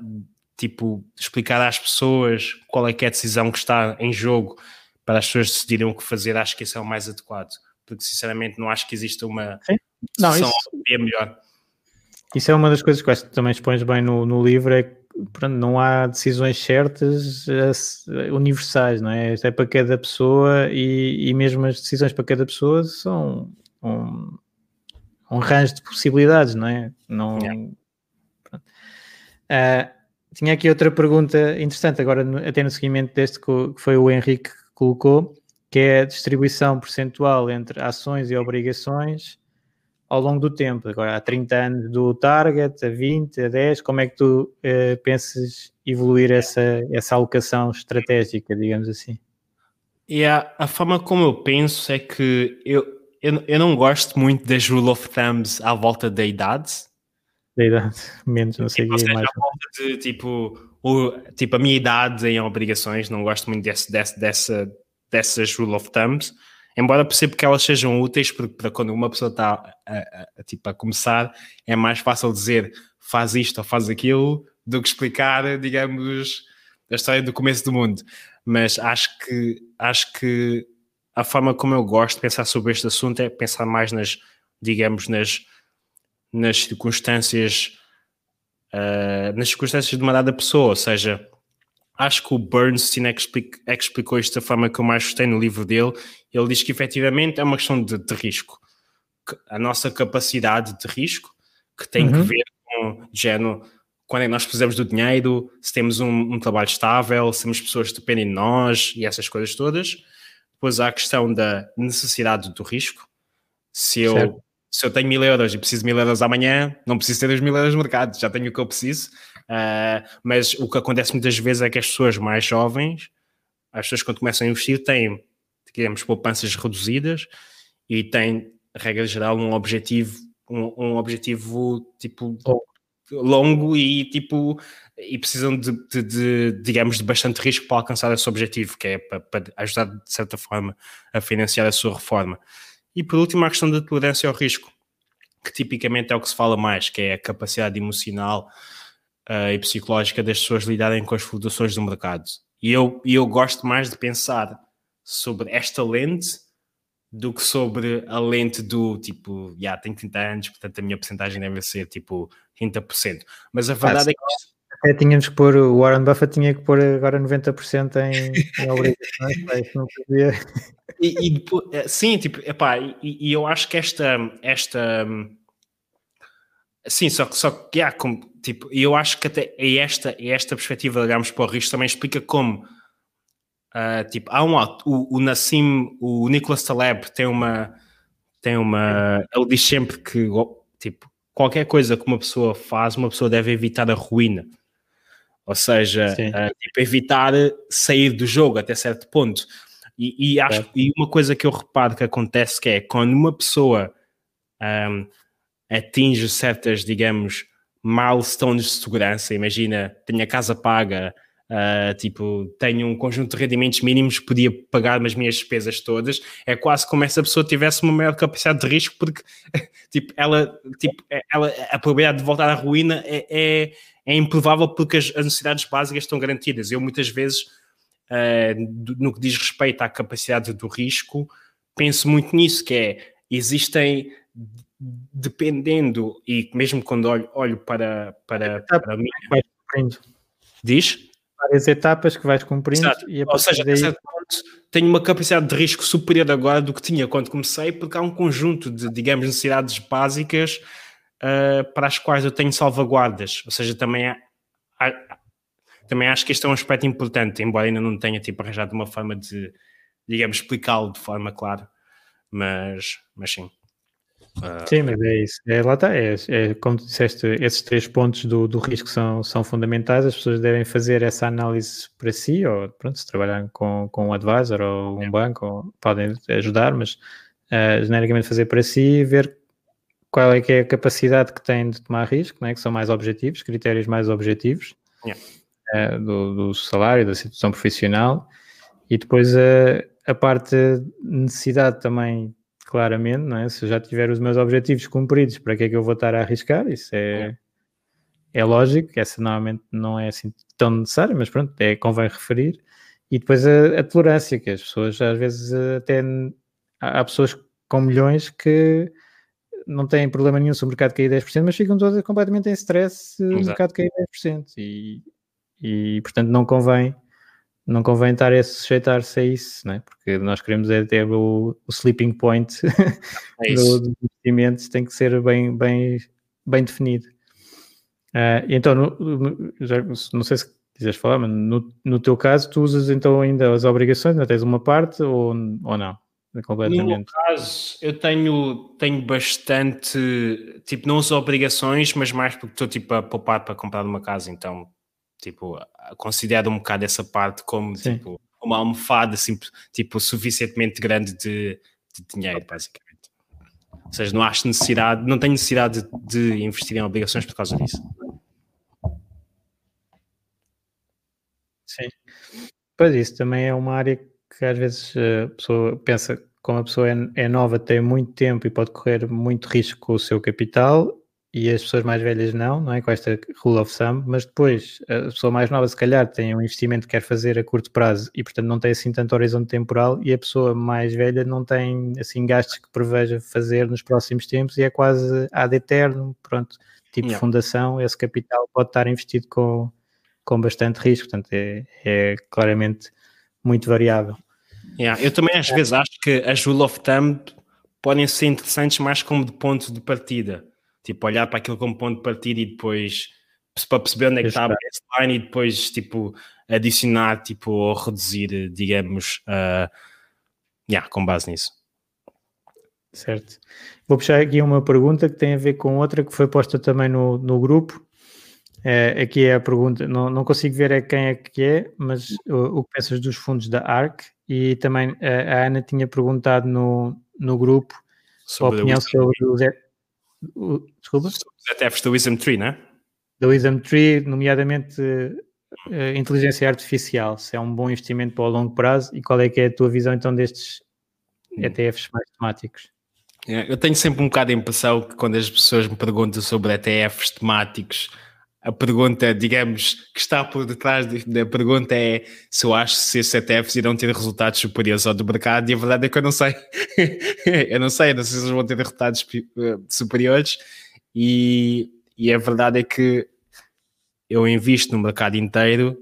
tipo, explicar às pessoas qual é que é a decisão que está em jogo para as pessoas decidirem o que fazer, acho que isso é o mais adequado. Porque sinceramente não acho que exista uma não, isso, é melhor. Isso é uma das coisas que acho que também expões bem no, no livro, é que pronto, não há decisões certas universais, não é? Isto é para cada pessoa e, e mesmo as decisões para cada pessoa são um, um range de possibilidades, não é? Não, yeah. uh, tinha aqui outra pergunta interessante, agora no, até no seguimento deste que foi o Henrique que colocou, que é a distribuição percentual entre ações e obrigações ao longo do tempo. Agora, há 30 anos do target, a 20, a 10, como é que tu uh, pensas evoluir essa, essa alocação estratégica, digamos assim? E a, a forma como eu penso é que eu, eu, eu não gosto muito das rule of thumbs à volta da idade. Da idade, menos, não sei tipo, seja, mais. À volta de tipo, o, tipo, a minha idade em obrigações, não gosto muito desse, desse, dessa, dessas rule of thumbs. Embora perceba que elas sejam úteis, porque para quando uma pessoa está a, a, a, tipo, a começar, é mais fácil dizer faz isto ou faz aquilo do que explicar, digamos, a história do começo do mundo. Mas acho que, acho que a forma como eu gosto de pensar sobre este assunto é pensar mais nas, digamos, nas, nas circunstâncias, uh, nas circunstâncias de uma dada pessoa, ou seja, acho que o Bernstein é que, explica, é que explicou isto da forma que eu mais gostei no livro dele. Ele diz que efetivamente é uma questão de, de risco. A nossa capacidade de risco, que tem uhum. que ver com género, quando é que nós precisamos do dinheiro, se temos um, um, trabalho estável, se temos pessoas que dependem de nós e essas coisas todas. Depois há a questão da necessidade do risco. Se eu, se eu tenho mil euros e preciso de mil euros amanhã, não preciso ter os mil euros no mercado, já tenho o que eu preciso. Uh, mas o que acontece muitas vezes é que as pessoas mais jovens, as pessoas quando começam a investir, têm, digamos, poupanças reduzidas e têm, regra geral, um objetivo, um, um objetivo tipo longo e tipo e precisam de, de, de, digamos, de bastante risco para alcançar esse objetivo, que é para, para, ajudar, de certa forma, a financiar a sua reforma. E por último, a questão da tolerância ao risco, que tipicamente é o que se fala mais, que é a capacidade emocional uh, e psicológica das pessoas lidarem com as flutuações do mercado. E eu, eu gosto mais de pensar sobre esta lente do que sobre a lente do tipo, já yeah, tenho 30 anos, portanto a minha porcentagem deve ser tipo 30%. Mas a verdade ah, é que até tínhamos que pôr, o Warren Buffett tinha que pôr agora 90% em, em obrigações, não podia. E, e depois, eh, sim, tipo, epá, e, e eu acho que esta, esta, sim, só que, só que, yeah, como, tipo, eu acho que até é esta, é esta perspectiva, digamos, para o risco também explica como, uh, tipo, há um, o, o Nassim, o Nicholas Taleb tem uma, tem uma, ele diz sempre que, tipo, qualquer coisa que uma pessoa faz, uma pessoa deve evitar a ruína. Ou seja, uh, tipo, evitar sair do jogo até certo ponto. E, e acho, e uma coisa que eu reparo que acontece que é quando uma pessoa um, atinge certas, digamos, milestones de segurança, imagina, tenho a casa paga, uh, tipo, tenho um conjunto de rendimentos mínimos, podia pagar as minhas despesas todas, é quase como se essa pessoa tivesse uma maior capacidade de risco, porque, tipo, ela, tipo, ela, a probabilidade de voltar à ruína é, é é improvável porque as, as necessidades básicas estão garantidas. Eu muitas vezes, uh, no que diz respeito à capacidade do risco, penso muito nisso, que é, existem, dependendo, e mesmo quando olho, olho para, para, para mim... Diz? Várias etapas que vais cumprindo. Exato. E Ou seja, daí... ponto, tenho uma capacidade de risco superior agora do que tinha quando comecei, porque há um conjunto de, digamos, necessidades básicas uh, para as quais eu tenho salvaguardas. Ou seja, também, há, há, também acho que este é um aspecto importante, embora ainda não tenha tipo, arranjado uma forma de, digamos, explicá-lo de forma clara. Mas, mas sim. Uh... Sim, mas é isso. É, lá está. É, é, como tu disseste, esses três pontos do, do risco são, são fundamentais. As pessoas devem fazer essa análise para si, ou pronto, se trabalhar com, com um advisor ou um é. banco, ou, podem ajudar, mas uh, genericamente fazer para si e ver qual é que é a capacidade que tem de tomar risco, né? que são mais objetivos, critérios mais objetivos uh, do, do, salário, da situação profissional, e depois a, a parte necessidade também, claramente, não é? se eu já tiver os meus objetivos cumpridos, para que é que eu vou estar a arriscar? Isso é, yeah. é lógico, essa normalmente não é assim tão necessária, mas pronto, é, convém referir. E depois a, a tolerância, que as pessoas às vezes até há pessoas com milhões que não têm problema nenhum se o mercado cair 10%, mas ficam todas completamente em stress se o mercado cair 10%. E, e portanto não convém não convém estar a sujeitar-se a isso, né? porque nós queremos é ter o, o sleeping point é do, dos investimentos, tem que ser bem, bem, bem definido. Uh, então, no, já, não sei se quiseres falar, mas no, no teu caso, tu usas então ainda as obrigações, não tens uma parte ou, ou não? completamente. No meu caso, eu tenho, tenho bastante, tipo, não uso obrigações, mas mais porque estou, tipo, a poupar para comprar uma casa, então, tipo, considero um bocado essa parte como, Sim. tipo, uma almofada, assim, tipo, suficientemente grande de, de dinheiro, basicamente. Ou seja, não acho necessidade, não tenho necessidade de, de investir em obrigações por causa disso. Sim. Pois isso também é uma área que às vezes a pessoa pensa, como a pessoa é, é, nova, tem muito tempo e pode correr muito risco com o seu capital, e as pessoas mais velhas não, não é? Com esta rule of thumb, mas depois a pessoa mais nova, se calhar, tem um investimento que quer fazer a curto prazo e, portanto, não tem assim tanto horizonte temporal, e a pessoa mais velha não tem assim gastos que preveja fazer nos próximos tempos e é quase ad eterno, pronto, tipo yeah. fundação, esse capital pode estar investido com, com bastante risco, portanto, é, é claramente muito variável. Yeah, eu também às vezes acho que as rule of thumb podem ser interessantes mais como de ponto de partida. Tipo, olhar para aquilo como ponto de partida e depois para perceber onde é que está a baseline e depois tipo adicionar tipo ou reduzir, digamos, uh, yeah, com base nisso. Certo. Vou puxar aqui uma pergunta que tem a ver com outra que foi posta também no, no grupo é, aqui é a pergunta, não, não consigo ver é quem é que é, mas o, o que pensas dos fundos da ARC? E também a, a Ana tinha perguntado no, no grupo sobre a opinião sobre os o, desculpa? ETFs da Wisdom Tree, não é? Da Wisdom Tree, nomeadamente uh, inteligência artificial, se é um bom investimento para o longo prazo e qual é que é a tua visão então destes hum. ETFs mais temáticos? É, eu tenho sempre um bocado a impressão que quando as pessoas me perguntam sobre ETFs temáticos, a pergunta, digamos, que está por detrás da pergunta é se eu acho que esses ETFs irão ter resultados superiores ao do mercado e a verdade é que eu não sei. eu não sei, não sei se eles vão ter resultados eh, superiores e, e a verdade é que eu invisto no mercado inteiro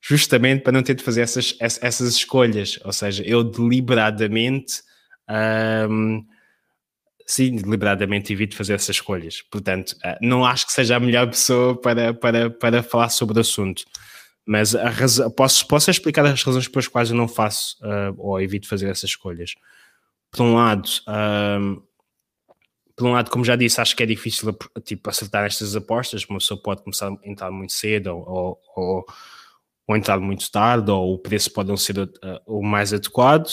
justamente para não ter de fazer essas, essas escolhas, ou seja, eu deliberadamente um, sim, deliberadamente evito fazer essas escolhas. Portanto, eh, não acho que seja a melhor pessoa para, para, para falar sobre o assunto. Mas posso, posso explicar as razões pelas quais eu não faço uh, ou evito fazer essas escolhas. Por um lado, um, por um lado, como já disse, acho que é difícil tipo, acertar estas apostas. Uma pessoa pode começar a entrar muito cedo ou, ou, ou entrar muito tarde, ou o preço pode não ser uh, o mais adequado.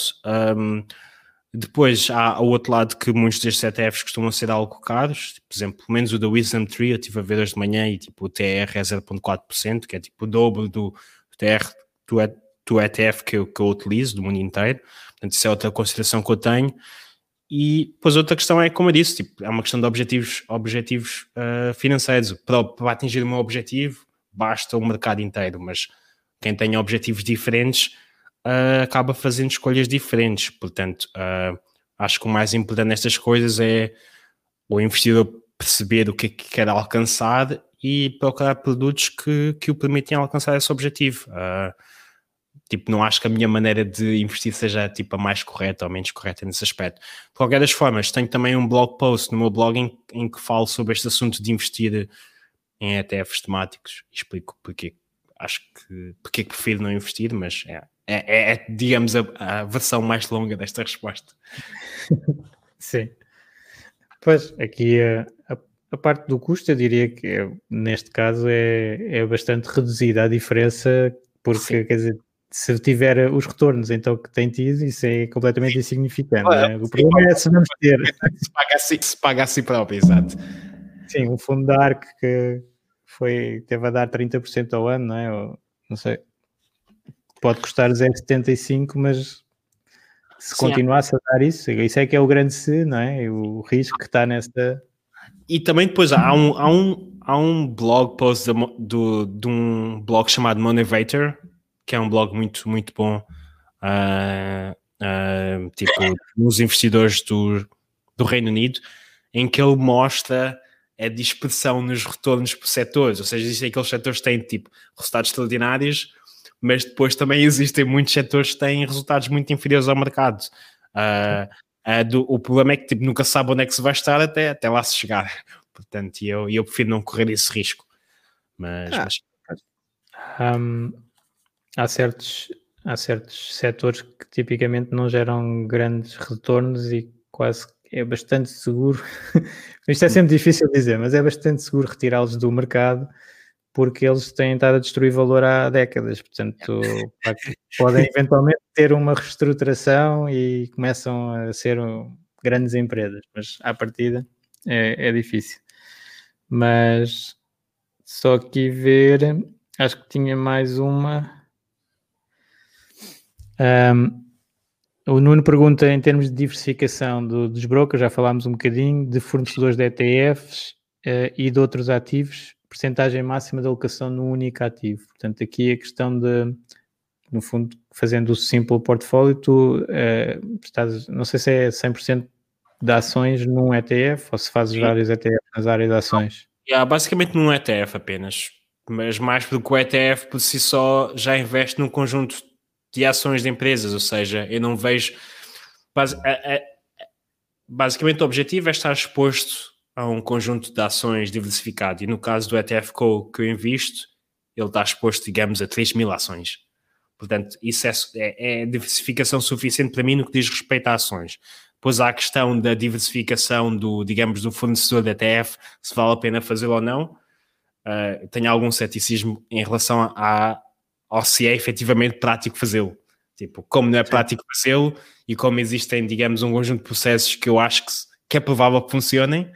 Depois há o outro lado que muitos destes ETFs costumam ser algo caros, por exemplo, pelo menos o da Wisdom Tree, eu estive a ver hoje de manhã e tipo o TR é 0.4%, que é tipo o dobro do TR do, do ETF que eu, que eu utilizo do mundo inteiro. Portanto, isso é outra consideração que eu tenho. E depois outra questão é, como eu disse, tipo, é uma questão de objetivos, objetivos uh, financeiros. Para, para atingir o meu objetivo, basta o mercado inteiro, mas quem tem objetivos diferentes uh, acaba fazendo escolhas diferentes. Portanto, uh, acho que o mais importante nestas coisas é o investidor perceber o que é que quer alcançar e procurar produtos que, que o permitem alcançar esse objetivo. Uh, tipo, não acho que a minha maneira de investir seja tipo a mais correta ou menos correta nesse aspecto. De qualquer das formas, tenho também um blog post no meu blog em, em que falo sobre este assunto de investir em ETFs temáticos. Explico porque acho que porque prefiro não investir, mas é, é, é, é digamos, a, a, versão mais longa desta resposta. Sim. Pois, aqui a, a, a, parte do custo, eu diria que é, neste caso é, é bastante reduzida a diferença, porque, Sim. quer dizer, se tiver os retornos então que tem tido, isso é completamente insignificante. né? O problema é se vamos ter. Se paga, assim, se paga a si próprio, exato. Sim, um fundo da ARC que foi, teve a dar 30% ao ano, não é? Ou, não sei pode custar 0,75, mas se Sim, continuasse a dar isso, isso é que é o grande se, não é? O risco que está nessa. E também depois há um, há um, há um blog post de, do, de um blog chamado Motivator, que é um blog muito, muito bom, uh, uh, tipo, nos investidores do, do Reino Unido, em que ele mostra a dispersão nos retornos por setores, ou seja, existem aqueles setores que têm tipo resultados extraordinários, mas depois também existem muitos setores que têm resultados muito inferiores ao mercado. Uh, uh, do, o problema é que tipo, nunca sabe onde é que se vai estar até, até lá se chegar. Portanto, eu, eu prefiro não correr esse risco. Mas, ah, mas... Um, há, certos, há certos setores que tipicamente não geram grandes retornos e quase é bastante seguro. Isto é sempre difícil dizer, mas é bastante seguro retirá-los do mercado porque eles têm estado a destruir valor há décadas, portanto podem eventualmente ter uma reestruturação e começam a ser grandes empresas, mas à partida é, é difícil. Mas só aqui ver, acho que tinha mais uma. Um, o Nuno pergunta em termos de diversificação do, dos brokers, já falámos um bocadinho, de fornecedores de ETFs uh, e de outros ativos percentagem máxima de alocação num único ativo. Portanto, aqui a questão de, no fundo, fazendo o simple portfólio, tu eh, estás, não sei se é 100% de ações num ETF ou se fazes Sim. vários ETFs nas áreas de ações. Yeah, basicamente num ETF apenas, mas mais porque o ETF por si só já investe num conjunto de ações de empresas, ou seja, eu não vejo. Basicamente, o objetivo é estar exposto a um conjunto de ações diversificado. E no caso do ETF Co que eu invisto, ele está exposto, digamos, a 3 mil ações. Portanto, isso é, é, é, diversificação suficiente para mim no que diz respeito a ações. Depois há a questão da diversificação do, digamos, do fornecedor de ETF, se vale a pena fazê-lo ou não. Uh, tenho algum ceticismo em relação a, ao se é efetivamente prático fazê-lo. Tipo, como não é Sim. prático fazê-lo e como existem, digamos, um conjunto de processos que eu acho que, que é provável que funcionem,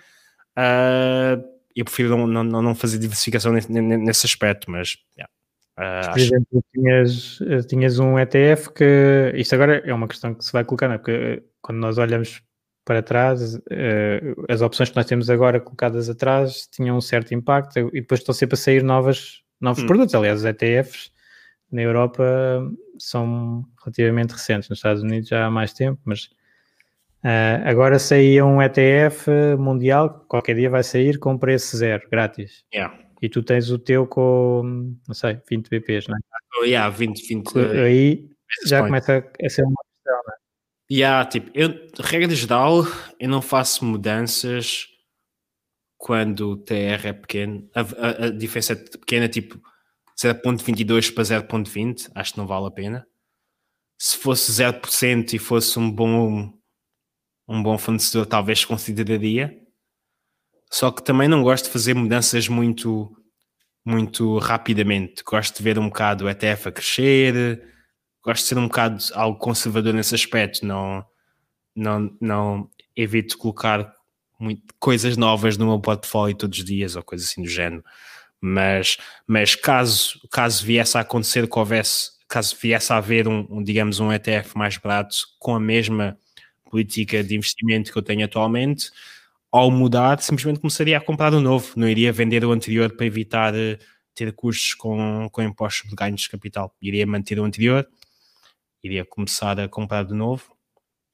Uh, eu prefiro não, não, não fazer diversificação nesse, nesse aspecto, mas yeah, uh, por exemplo, tinhas, tinhas um ETF que isto agora é uma questão que se vai colocar, não é? porque quando nós olhamos para trás, uh, as opções que nós temos agora colocadas atrás tinham um certo impacto e depois estão sempre a sair novas, novos hum. produtos. Aliás, os ETFs na Europa são relativamente recentes, nos Estados Unidos já há mais tempo, mas uh, agora saía um ETF mundial, qualquer dia vai sair com preço zero, grátis. Yeah. E tu tens o teu com, não sei, 20 BPs, não é? Oh, yeah, 20, 20. Aí já começa a ser uma questão, não é? Yeah, tipo, eu, regra geral, eu não faço mudanças quando o TR é pequeno. A, a, a diferença é pequena, tipo 0.22 para 0.20, acho que não vale a pena. Se fosse 0% e fosse um bom um bom fornecedor, talvez consideraria. Só que também não gosto de fazer mudanças muito muito rapidamente. Gosto de ver um bocado o ETF a crescer, gosto de ser um bocado algo conservador nesse aspecto, não, não, não evito colocar muito, coisas novas no meu portfólio todos os dias ou coisas assim do género. Mas, mas caso, caso viesse a acontecer que houvesse, caso viesse a haver um, um, digamos, um ETF mais barato com a mesma política de investimento que eu tenho atualmente, ao mudar, simplesmente começaria a comprar um novo, não iria vender o anterior para evitar uh, ter custos com, com impostos de ganhos de capital. Iria manter o anterior, iria começar a comprar de novo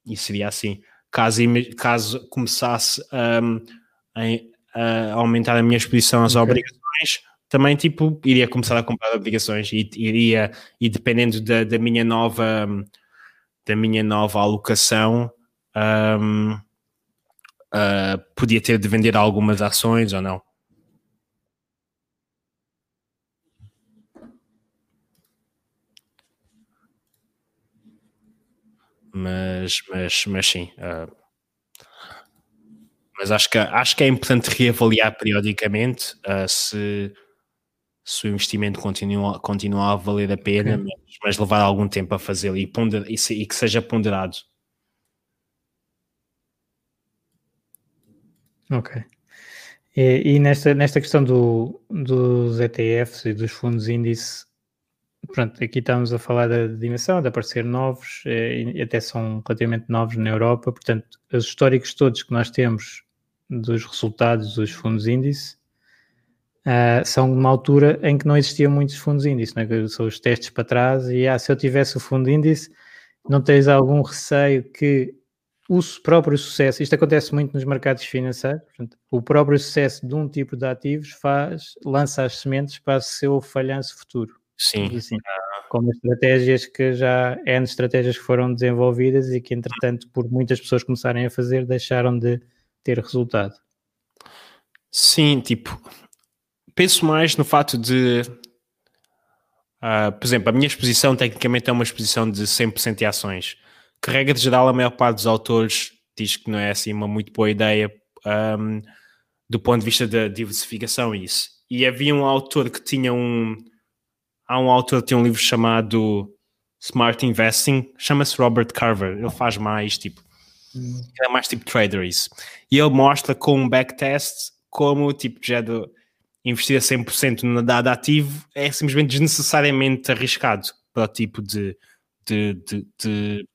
e seria assim. Caso, caso começasse um, a, a, aumentar a minha exposição às okay. obrigações, também tipo iria começar a comprar obrigações e iria e dependendo da, da minha nova da minha nova alocação um, uh, podia ter de vender algumas ações ou não. mas, mas, mas sim. Uh, mas acho que, acho que é importante reavaliar periodicamente uh, se, se o investimento continua, continua a valer a pena, mas, mas, levar algum tempo a fazê-lo e, e, e, que seja ponderado. Ok. E, e, nesta, nesta questão do, dos ETFs e dos fundos índice, pronto, aqui estamos a falar da dimensão, de aparecer novos, eh, e até são relativamente novos na Europa, portanto, os históricos todos que nós temos dos resultados dos fundos índice uh, são de uma altura em que não existiam muitos fundos índice, não é? são os testes para trás, e ah, se eu tivesse o fundo índice, não tens algum receio que o próprio sucesso, isto acontece muito nos mercados financeiros, portanto, o próprio sucesso de um tipo de ativos faz, lança as sementes para o seu falhanço futuro. Sim. Assim, como estratégias que já, N estratégias que foram desenvolvidas e que, entretanto, por muitas pessoas começarem a fazer, deixaram de ter resultado. Sim, tipo, penso mais no fato de, uh, por exemplo, a minha exposição tecnicamente é uma exposição de 100% de ações. Que, regra de geral, a maior parte dos autores diz que não é assim uma muito boa ideia um, do ponto de vista da diversificação isso. E havia um autor que tinha um há um autor que tem um livro chamado Smart Investing, chama-se Robert Carver. Ele faz mais tipo, hum. é mais tipo trader isso. E ele mostra com um backtest como tipo já de investir a 100% no dado ativo é simplesmente desnecessariamente arriscado para o tipo de, de, de, de,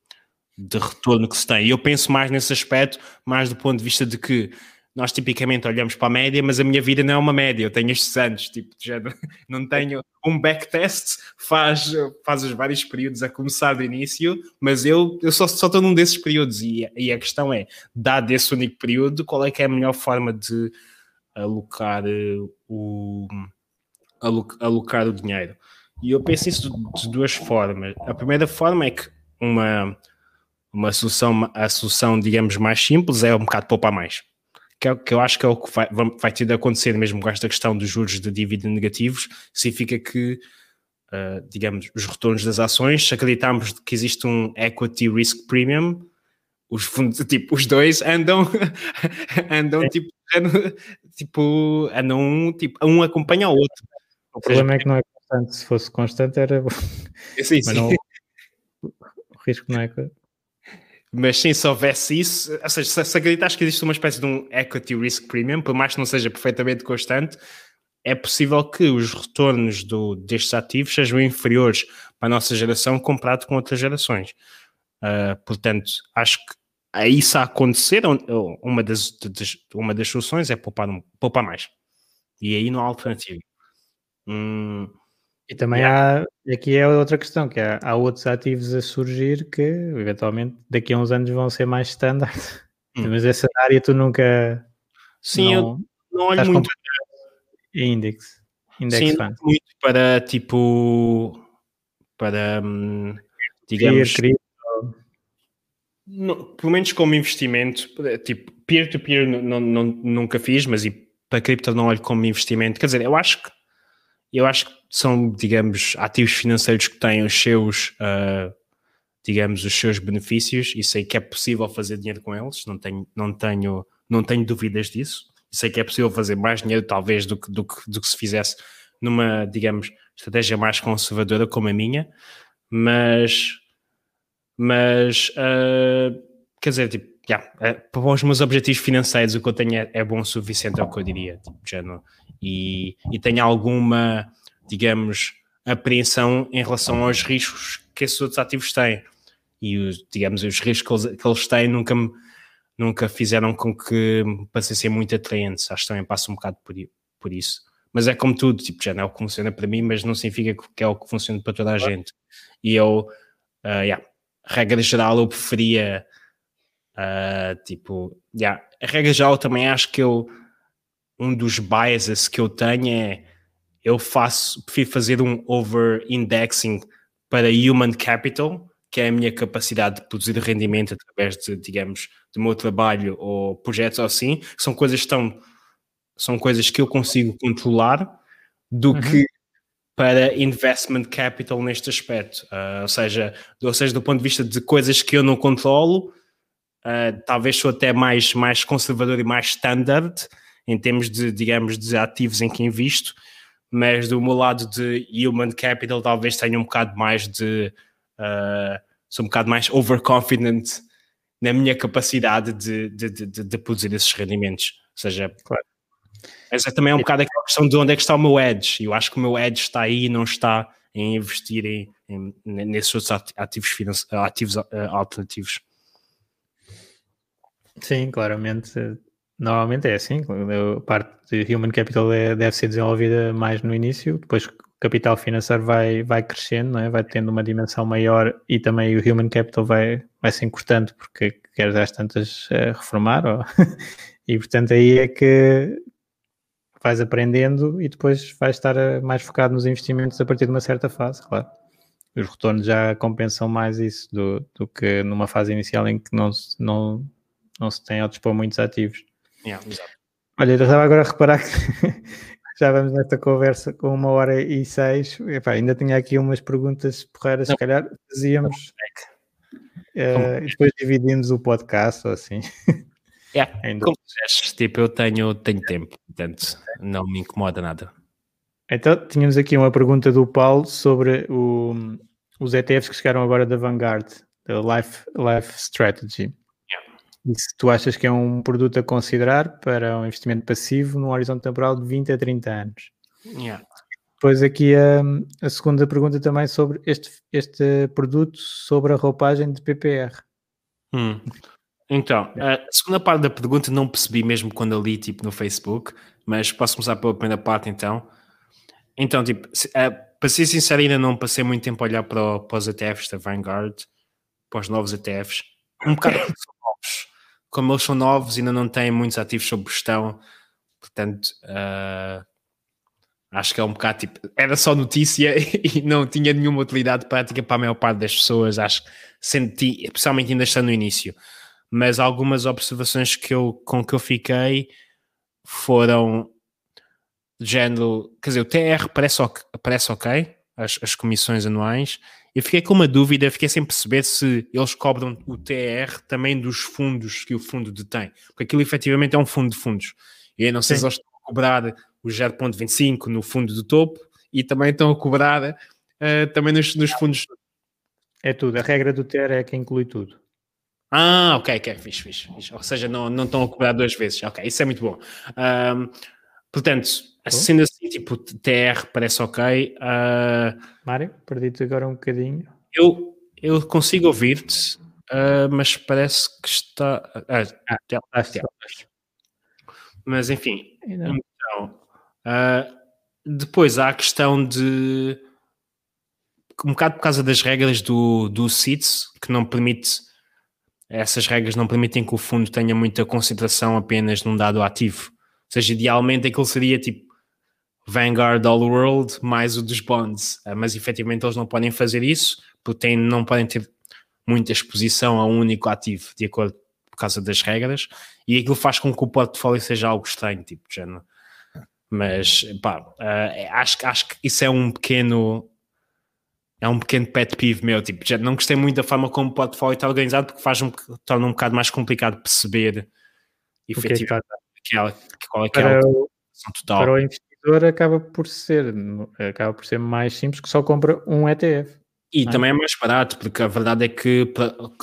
de retorno que se tem. E eu penso mais nesse aspecto, mais do ponto de vista de que nós tipicamente olhamos para a média, mas a minha vida não é uma média, eu tenho estes anos, tipo, já não tenho um backtest, faz, faz os vários períodos a começar do início, mas eu, eu só, só estou num desses períodos e, e a questão é, dado esse único período, qual é que é a melhor forma de alocar uh, o, alocar o dinheiro? E eu penso isso de, de duas formas. A primeira forma é que uma, uma solução, a solução, digamos, mais simples é um bocado poupar mais que, é, que eu acho que é o que vai, vai ter de acontecer mesmo com esta questão dos juros de dívida negativos, significa que, uh, digamos, os retornos das ações, se acreditarmos que existe um equity risk premium, os fundos, tipo, os dois andam, andam é. tipo, andam, tipo, andam um, tipo, um acompanha o outro. O problema é que não é constante, se fosse constante era... Sim, sim. Não, o risco não é... Mas sim, se houvesse isso, ou seja, se, se acreditas que existe uma espécie de um equity risk premium, por mais que não seja perfeitamente constante, é possível que os retornos do, destes ativos sejam inferiores para a nossa geração comparado com outras gerações. Uh, portanto, acho que a isso a acontecer, uma das, das, uma das soluções é poupar, poupar mais. E aí não há alternativa. Hum, e também yeah. há, aqui é outra questão, que há, há, outros ativos a surgir que eventualmente daqui a uns anos vão ser mais standard. Hum. Mas essa área tu nunca. Sim, não, eu não olho muito. Index. Index Sim, fund. muito para tipo. Para. Hum, digamos. No, pelo menos como investimento, tipo, peer-to-peer -peer, nunca fiz, mas e para cripto não olho como investimento. Quer dizer, eu acho que eu acho que são, digamos, ativos financeiros que têm os seus, uh, digamos, os seus benefícios e sei que é possível fazer dinheiro com eles, não tenho, não tenho, não tenho dúvidas disso. Sei que é possível fazer mais dinheiro, talvez, do que, do que, do que se fizesse numa, digamos, estratégia mais conservadora como a minha, mas, mas, uh, quer dizer, tipo, yeah, para os meus objetivos financeiros, o que eu tenho é, é bom o suficiente, é o que eu diria, tipo, já não e, e tenho alguma, digamos, apreensão em relação aos riscos que esses outros ativos têm. E, os, digamos, os riscos que eles, que eles têm nunca me, nunca fizeram com que me passassem muito atraentes. Acho que também passa um bocado por, por isso. Mas é como tudo, tipo, já não é o que funciona para mim, mas não significa que é o que funciona para toda a gente. E eu, uh, yeah, regra geral, eu preferia, uh, tipo, yeah, a regra geral também acho que eu um dos biases que eu tenho é eu faço, prefiro fazer um over-indexing para human capital, que é a minha capacidade de produzir rendimento através de, digamos, do meu trabalho ou projetos assim, que são coisas tão são coisas que eu consigo controlar do uhum. que para investment capital neste aspecto. Uh, ou, seja, ou seja, do ponto de vista de coisas que eu não controlo, uh, talvez sou até mais, mais conservador e mais standard, em termos de, digamos, de ativos em que invisto, mas do meu lado de human capital talvez tenha um bocado mais de uh, sou um bocado mais overconfident na minha capacidade de, de, de, de produzir esses rendimentos. Ou seja, claro. também é um bocado aquela questão de onde é que está o meu edge. Eu acho que o meu edge está aí e não está em investir em, em, nesses outros ativos, ativos uh, alternativos. Sim, claramente Normalmente é assim, a parte de Human Capital é, deve ser desenvolvida mais no início, depois o capital financeiro vai, vai crescendo, é? vai tendo uma dimensão maior e também o Human Capital vai, vai se encurtando porque queres às tantas uh, reformar ou... e portanto aí é que vais aprendendo e depois vais estar eh, mais focado nos investimentos a partir de uma certa fase, claro. Os retornos já compensam mais isso do, do que numa fase inicial em que não não, não se tem a dispor muitos ativos. Yeah, Olha, eu estava agora a reparar que já vamos nesta conversa com uma hora e seis. Epá, ainda tinha aqui umas perguntas porreiras, se calhar fazíamos uh, e depois dividimos o podcast ou assim. Yeah, como disseste, tipo, eu tenho, tenho tempo, portanto não me incomoda nada. Então, tínhamos aqui uma pergunta do Paulo sobre o, os ETFs que chegaram agora da Vanguard, da Life, Life Strategy. E se tu achas que é um produto a considerar para um investimento passivo no horizonte temporal de 20 a 30 anos? Yeah. Depois aqui a, a, segunda pergunta também sobre este, este produto sobre a roupagem de PPR. Hum. Então, a segunda parte da pergunta não percebi mesmo quando eu li tipo, no Facebook, mas posso começar pela primeira parte então. Então, tipo, para ser sincero, ainda não passei muito tempo a olhar para, para os ETFs da Vanguard, para os novos ETFs. Um bocado como eles são novos, ainda não têm muitos ativos sob gestão, portanto, uh, acho que é um bocado tipo, era só notícia e não tinha nenhuma utilidade prática para a maior parte das pessoas, acho que senti, especialmente ainda está no início. Mas algumas observações que eu, com que eu fiquei foram género, quer dizer, o TR parece, parece ok, as, as comissões anuais, eu fiquei com uma dúvida, fiquei sem perceber se eles cobram o TR também dos fundos que o fundo detém, porque aquilo efetivamente é um fundo de fundos. E eu não sei Sim. se eles estão a cobrar o 0.25 no fundo do topo e também estão a cobrar uh, também nos, nos, fundos. É tudo, a regra do TR é que inclui tudo. Ah, ok, ok, fixe, fixe, fixe. Ou seja, não, não estão a cobrar duas vezes. Ok, isso é muito bom. Um, portanto, Sendo assim, tipo, TR parece ok. Uh, Mário, perdi-te agora um bocadinho. Eu, eu consigo ouvir-te. uh, mas parece que está. Ah, ah, já, mas enfim, então, uh, depois há a questão de um bocado por causa das regras do, do CITES, que não permite essas regras não permitem que o fundo tenha muita concentração apenas num dado ativo. Ou seja, idealmente aquilo seria tipo Vanguard All World mais o dos bonds, ah, mas efetivamente eles não podem fazer isso porque têm, não podem ter muita exposição a um único ativo, de acordo por causa das regras, e aquilo faz com que o portfólio seja algo estranho, tipo, já não. Mas, pá, uh, acho, acho que isso é um pequeno é um pequeno pet peeve meu, tipo, já não gostei muito da forma como o portfólio está organizado porque faz um, torna um bocado mais complicado perceber efetivamente é qual é que é a total. Para o investidor acaba por ser acaba por ser mais simples que só compra um ETF. E é? também é mais barato, porque a verdade é que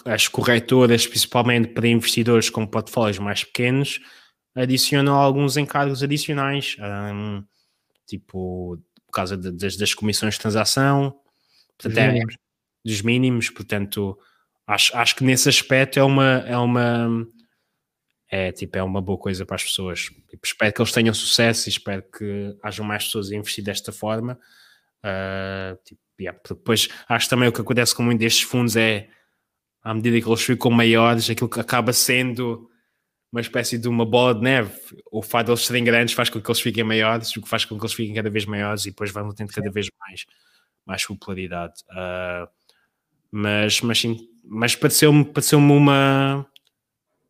as corretoras, principalmente para investidores com portfólios mais pequenos, adicionam alguns encargos adicionais, um, tipo por causa de, das, das comissões de transação, Portanto, é, dos mínimos, portanto, acho, acho que nesse aspecto é uma, é uma é tipo, é uma boa coisa para as pessoas. Tipo, espero que eles tenham sucesso e espero que hajam mais pessoas a investir desta forma. Uh, tipo, yeah. Depois acho também o que acontece com muitos destes fundos é à medida que eles ficam maiores, aquilo que acaba sendo uma espécie de uma bola de neve. O fato de eles serem grandes faz com que eles fiquem maiores, o que faz com que eles fiquem cada vez maiores e depois vão tendo cada vez mais mais popularidade. Uh, mas, mas sim, mas pareceu-me pareceu uma,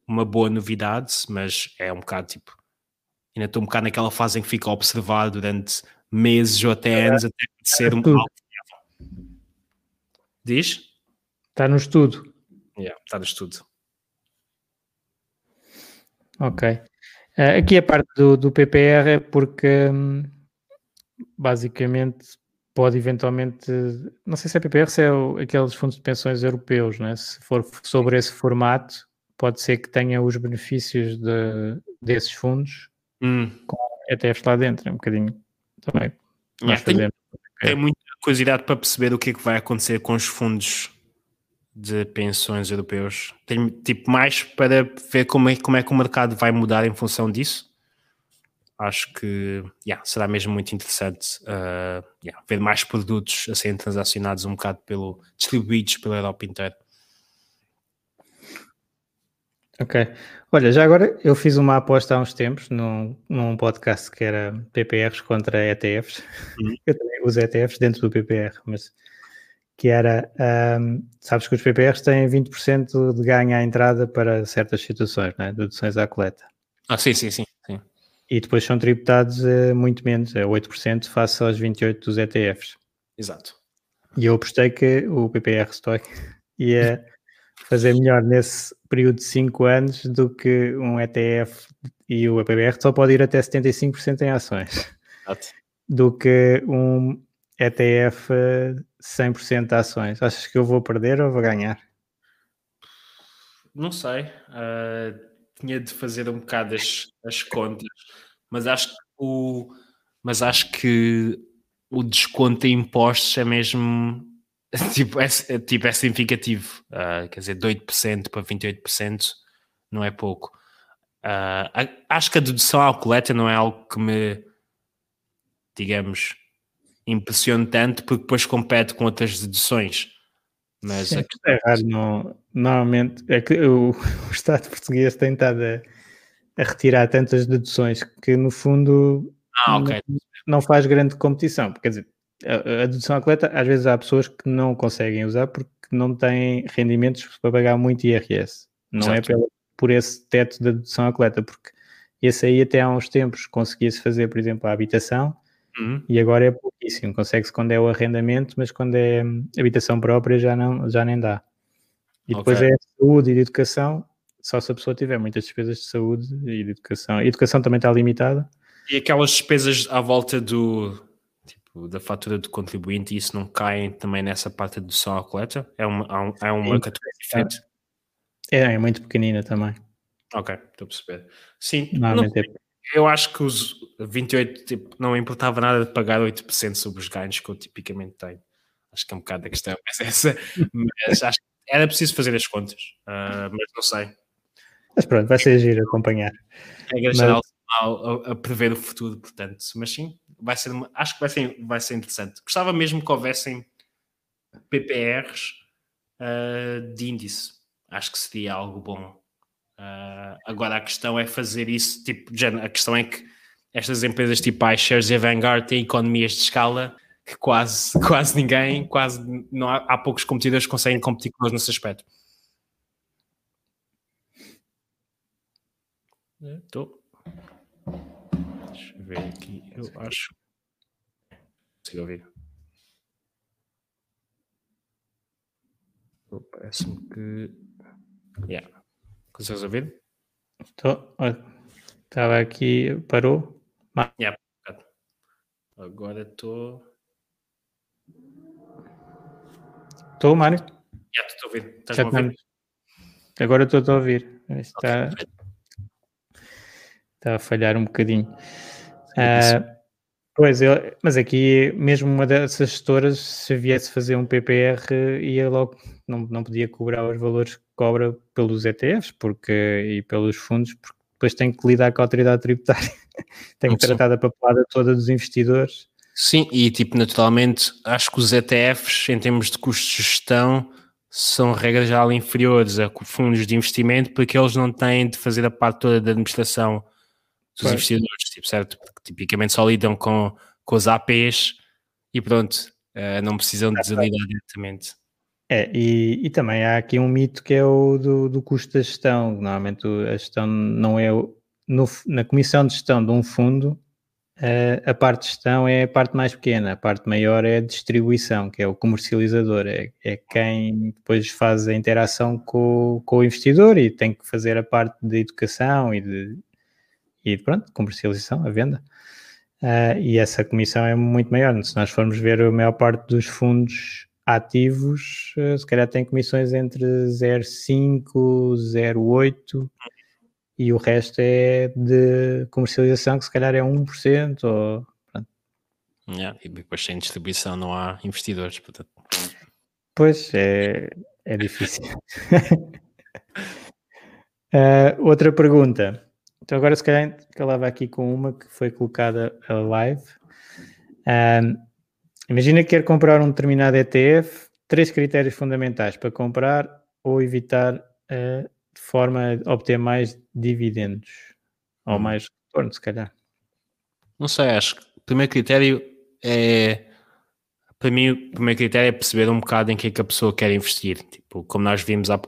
uma boa novidade, mas é um bocado tipo. Ainda estou um bocado naquela fase em que fico a observar durante meses ou até anos até ser um algo. Diz? Está no estudo. Yeah, está no estudo. Ok. Uh, aqui a parte do, do PPR é porque hum, basicamente pode eventualmente, não sei se é PPR, se é o, aqueles fundos de pensões europeus, né? se for sobre esse formato, pode ser que tenha os benefícios de, desses fundos hum. com ETFs lá dentro, é um bocadinho também. Fazemos. Tenho, muita curiosidade para perceber o que é que vai acontecer com os fundos de pensões europeus. Tenho tipo mais para ver como é, como é que o mercado vai mudar em função disso acho que yeah, será mesmo muito interessante uh, yeah, ver mais produtos a serem transacionados um bocado pelo distribuídos pela Europa inteira. Ok. Olha, já agora eu fiz uma aposta há uns tempos num, num podcast que era PPRs contra ETFs. Uhum. Eu também uso ETFs dentro do PPR, mas que era, um, sabes que os PPRs têm 20% de ganho à entrada para certas situações, né? deduções à coleta. Ah, sim, sim, sim. sim. E depois são tributados a muito menos, a 8% face aos 28% dos ETFs. Exato. E eu apostei que o PPR Stock ia fazer melhor nesse período de 5 anos do que um ETF e o PPR só pode ir até 75% em ações. Exato. Do que um ETF 100% de ações. Achas que eu vou perder ou vou ganhar? Não sei. Uh tinha de fazer um bocado as, as contas, mas acho que o, mas acho que o desconto em impostos é mesmo tipo, é, é tipo, é significativo. Uh, quer dizer, de 8% para 28% não é pouco. Uh, acho que a dedução à coleta não é algo que me, digamos, impressione tanto, porque depois compete com outras deduções. Mas Sim, a... é raro, não, normalmente é que o, o Estado português tem estado a, a, retirar tantas deduções que no fundo ah, okay. não, não, faz grande competição. Quer dizer, a, a dedução atleta, às vezes há pessoas que não conseguem usar porque não têm rendimentos para pagar muito IRS. Não é Exato. é pelo, por esse teto da dedução atleta, porque esse aí até há uns tempos conseguia-se fazer, por exemplo, a habitação Uhum. E agora é pouquíssimo. Consegue-se quando é o arrendamento, mas quando é habitação própria já, não, já nem dá. E depois okay. é saúde e de educação, só se a pessoa tiver muitas despesas de saúde e de educação. A educação também está limitada. E aquelas despesas à volta do tipo, da fatura do contribuinte, isso não cai também nessa parte de dedução à coleta? É uma, é uma categoria diferente? É, é muito pequenina também. Ok, estou a perceber. Sim, não, é eu acho que os 28 tipo, não importava nada de pagar 8% sobre os ganhos que eu tipicamente tenho. Acho que é um bocado a questão, mas essa, mas acho, era preciso fazer as contas, uh, mas não sei. Mas pronto, vai ser giro acompanhar. É mas... geral a, a, prever o futuro, portanto, mas sim, vai ser, acho que vai ser, vai ser interessante. Gostava mesmo que houvessem PPRs uh, de índice, acho que seria algo bom. Uh, agora a questão é fazer isso, tipo, a questão é que estas empresas tipo iShares e Vanguard têm economias de escala que quase, quase ninguém, quase não há, há poucos competidores que conseguem competir com nesse aspecto. Estou. Ver aqui. Eu acho. Consigo ouvir. Parece-me que. Yeah. Consegues ouvir? Estou. Estava aqui. Parou? Yeah. Agora estou. Estou, Mário? Já estou a ouvir. Estás a ouvir? Agora estou a ouvir. Está, okay. está a falhar um bocadinho. Uh, pois, eu, mas aqui, mesmo uma dessas gestoras, se viesse fazer um PPR, ia logo, não, não podia cobrar os valores que cobra pelos ETFs porque, e pelos fundos, porque depois tem que lidar com a autoridade tributária. tem que tratar da papelada toda dos investidores Sim, e tipo, naturalmente, acho que os ETFs, em termos de custos de gestão, são regras já inferiores a fundos de investimento, porque eles não têm de fazer a parte toda da administração dos pois. investidores, tipo, certo? Porque tipicamente só lidam com, com os APs e pronto, uh, não precisam de lidar diretamente. É, e, e, também há aqui um mito que é o do, do custo da gestão. Normalmente a gestão não é. No, na comissão de gestão de um fundo, a parte de gestão é a parte mais pequena, a parte maior é a distribuição, que é o comercializador, é, é quem depois faz a interação com, com, o investidor e tem que fazer a parte de educação e de, e pronto, comercialização, a venda. Uh, e essa comissão é muito maior. Se nós formos ver a maior parte dos fundos ativos, uh, se calhar tem comissões entre 0,5, 0,8 e o resto é de comercialização, que se calhar é 1%. Ou, yeah, e depois sem distribuição não há investidores. Portanto. Pois, é, é difícil. uh, outra pergunta. Então agora se calhar calava aqui com uma que foi colocada a live. Um, imagina que quer comprar um determinado ETF, três critérios fundamentais para comprar ou evitar uh, de forma a obter mais dividendos ou hum. mais retorno, se calhar. Não sei, acho que o primeiro critério é. Para mim, o primeiro critério é perceber um bocado em que é que a pessoa quer investir. Tipo, como nós vimos, há,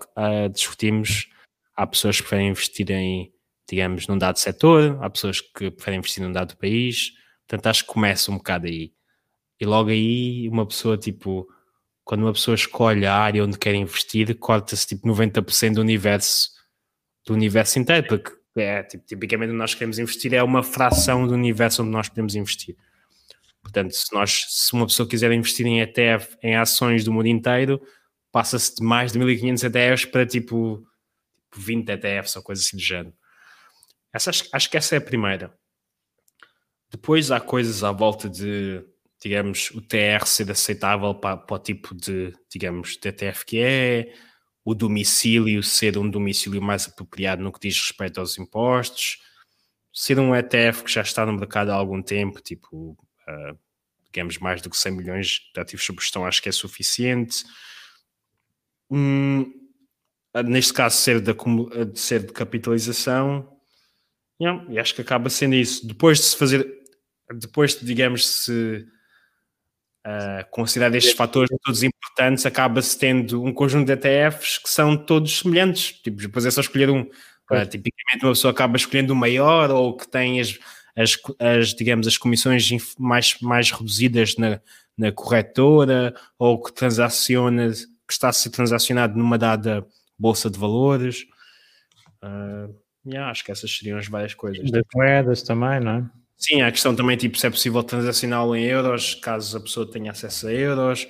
discutimos, há pessoas que preferem investir em, digamos, num dado setor, há pessoas que preferem investir num dado país. Portanto, acho que começa um bocado aí. E logo aí, uma pessoa, tipo, quando uma pessoa escolhe a área onde quer investir, corta-se tipo 90% do universo do universo inteiro, porque é, tipo, tipicamente nós queremos investir é uma fração do universo onde nós podemos investir. Portanto, se, nós, se uma pessoa quiser investir em ETF, em ações do mundo inteiro, passa-se de mais de 1500 ETFs para tipo 20 ETFs ou coisa assim do género. Essa, acho, que essa é a primeira. Depois há coisas à volta de digamos, o TR ser aceitável para, para o tipo de, digamos, ETF que é, o domicílio ser um domicílio mais apropriado no que diz respeito aos impostos, ser um ETF que já está no mercado há algum tempo, tipo, uh, digamos, mais do que 100 milhões de ativos sob gestão, acho que é suficiente. Hum, neste caso, ser de, ser de capitalização, yeah, e acho que acaba sendo isso. Depois de se fazer, depois de, digamos, se uh, considerar estes fatores todos importantes, acaba-se tendo um conjunto de ETFs que são todos semelhantes. Tipo, depois é só escolher um. Uh, tipicamente uma pessoa acaba escolhendo o maior ou que tem as, as, as, digamos, as comissões mais, mais reduzidas na, na corretora ou que transaciona, que está a ser transacionado numa dada bolsa de valores. Uh, yeah, acho que essas seriam as várias coisas. Das moedas também, não é? Sim, a questão também, tipo, se é possível transacioná-lo em euros, caso a pessoa tenha acesso a euros,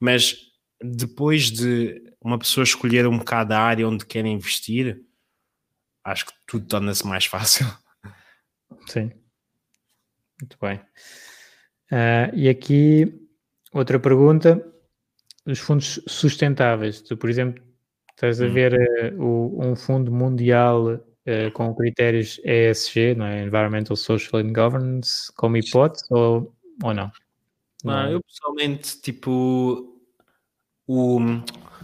mas depois de uma pessoa escolher um bocado a área onde quer investir, acho que tudo torna-se mais fácil. Sim, muito bem. Uh, e aqui, outra pergunta. os fundos sustentáveis. Tu, por exemplo, estás a Hum. ver uh, o, um fundo mundial uh, com critérios ESG, não é? Environmental, Social and Governance, como hipótese ou, ou não? Ah, eu pessoalmente, tipo, o,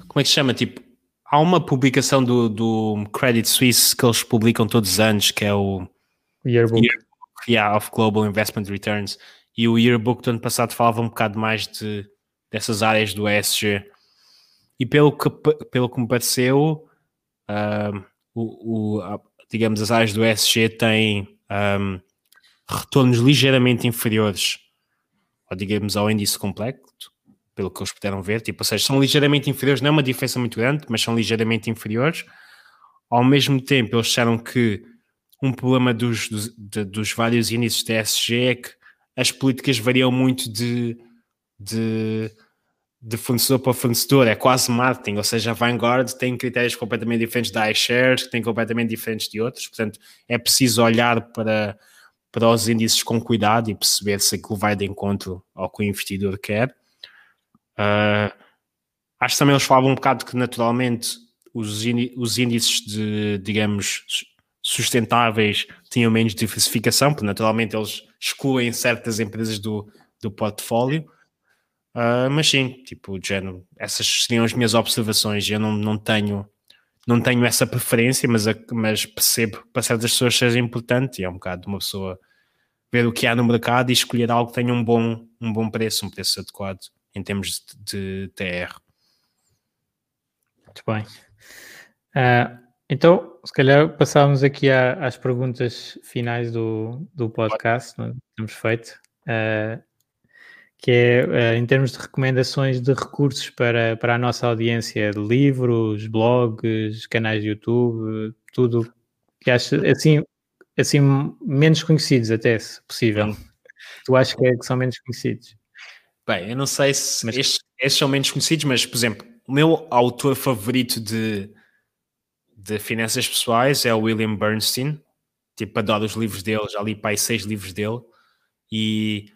como é que se chama? Tipo, há uma publicação do, do Credit Suisse que eles publicam todos os anos, que é o Yearbook. Yearbook yeah, of Global Investment Returns. E o Yearbook do ano passado falava um bocado mais de, dessas áreas do ESG. E pelo que, pelo que me pareceu, uh, o, o, digamos, as áreas do ESG têm um, retornos ligeiramente inferiores, ou digamos, ao índice completo, pelo que eles puderam ver. Tipo, ou seja, são ligeiramente inferiores, não é uma diferença muito grande, mas são ligeiramente inferiores. Ao mesmo tempo, eles disseram que um problema dos, dos, de, dos vários índices de ESG é que as políticas variam muito de, de, de, fornecedor para fornecedor, é quase marketing, ou seja, a Vanguard tem critérios completamente diferentes da iShares, que têm completamente diferentes de outros, portanto é preciso olhar para, para os índices com cuidado e perceber se aquilo vai de encontro ao que o investidor quer. Uh, acho que também eles falavam um bocado que naturalmente os, os índices de, digamos, sustentáveis tinham menos diversificação, porque naturalmente eles excluem certas empresas do, do portfólio. Uh, mas sim, tipo, género, essas seriam as minhas observações. Eu não, não tenho não tenho essa preferência, mas, a, mas percebo que para certas pessoas seja importante e é um bocado uma pessoa ver o que há no mercado e escolher algo que tenha um bom, um bom preço, um preço adequado em termos de, de TR. Muito bem. Uh, então, se calhar passávamos aqui à, às perguntas finais do, do podcast que temos feito, uh, que é uh, em termos de recomendações de recursos para, para a nossa audiência, de livros, blogs, canais de YouTube, tudo que acha assim, assim menos conhecidos até, se possível. Tu achas que, é, que são menos conhecidos? Bem, eu não sei se mas... estes, estes são menos conhecidos, mas, por exemplo, o meu autor favorito de, de finanças pessoais é o William Bernstein. Tipo, adoro os livros dele, já li pai seis livros dele. E,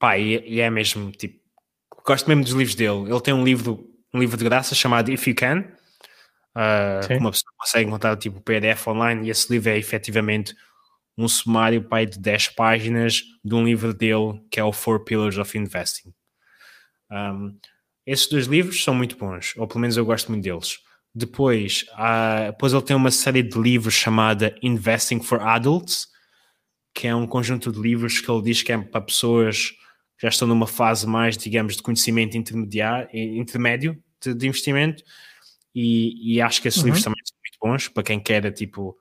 pá, e, e, é mesmo, tipo, gosto mesmo dos livros dele. Ele tem um livro, um livro de graça chamado If You Can. Uh, uma pessoa consegue encontrar tipo PDF online e esse livro é efetivamente um sumário pai de 10 páginas de um livro dele que é o Four Pillars of Investing. Um, esses dois livros são muito bons, ou pelo menos eu gosto muito deles. Depois, uh, depois ele tem uma série de livros chamada Investing for Adults, que é um conjunto de livros que ele diz que é para pessoas que já estão numa fase mais, digamos, de conhecimento intermediário, intermédio de, de investimento, e, e, acho que esses uhum. livros também são muito bons para quem quer, tipo,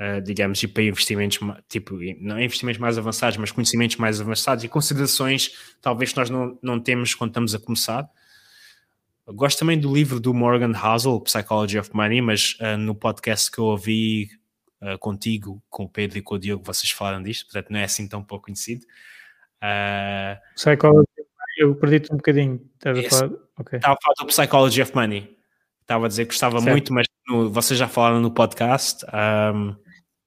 uh, digamos, ir para investimentos, tipo, não investimentos mais avançados, mas conhecimentos mais avançados e considerações talvez que nós não, não temos quando estamos a começar. Eu gosto também do livro do Morgan Housel, Psychology of Money, mas uh, no podcast que eu ouvi uh, contigo, com o Pedro e com o Diogo, vocês falaram disto, portanto não é assim tão pouco conhecido. Uh, Psychology, eu perdi-te um bocadinho. Estava a falar, okay. Estava a falar do Psychology of Money. Estava a dizer que gostava certo. muito, mas no, vocês já falaram no podcast. Um,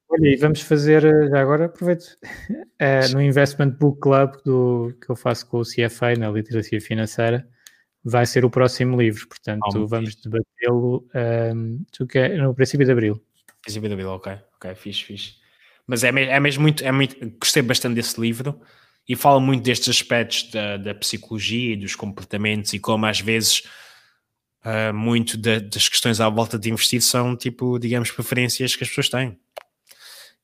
Olha, e vamos fazer, já agora aproveito, uh, no Investment Book Club do, que eu faço com o CFA na literacia financeira, vai ser o próximo livro, portanto oh, vamos debatê-lo um, no princípio de Abril. Princípio de Abril, ok, ok, fixe, fixe. Mas é, é mesmo muito, é muito, gostei bastante desse livro e fala muito destes aspectos da, da psicologia e dos comportamentos e como às vezes uh, muito das questões à volta de investir são tipo, digamos, preferências que as pessoas têm.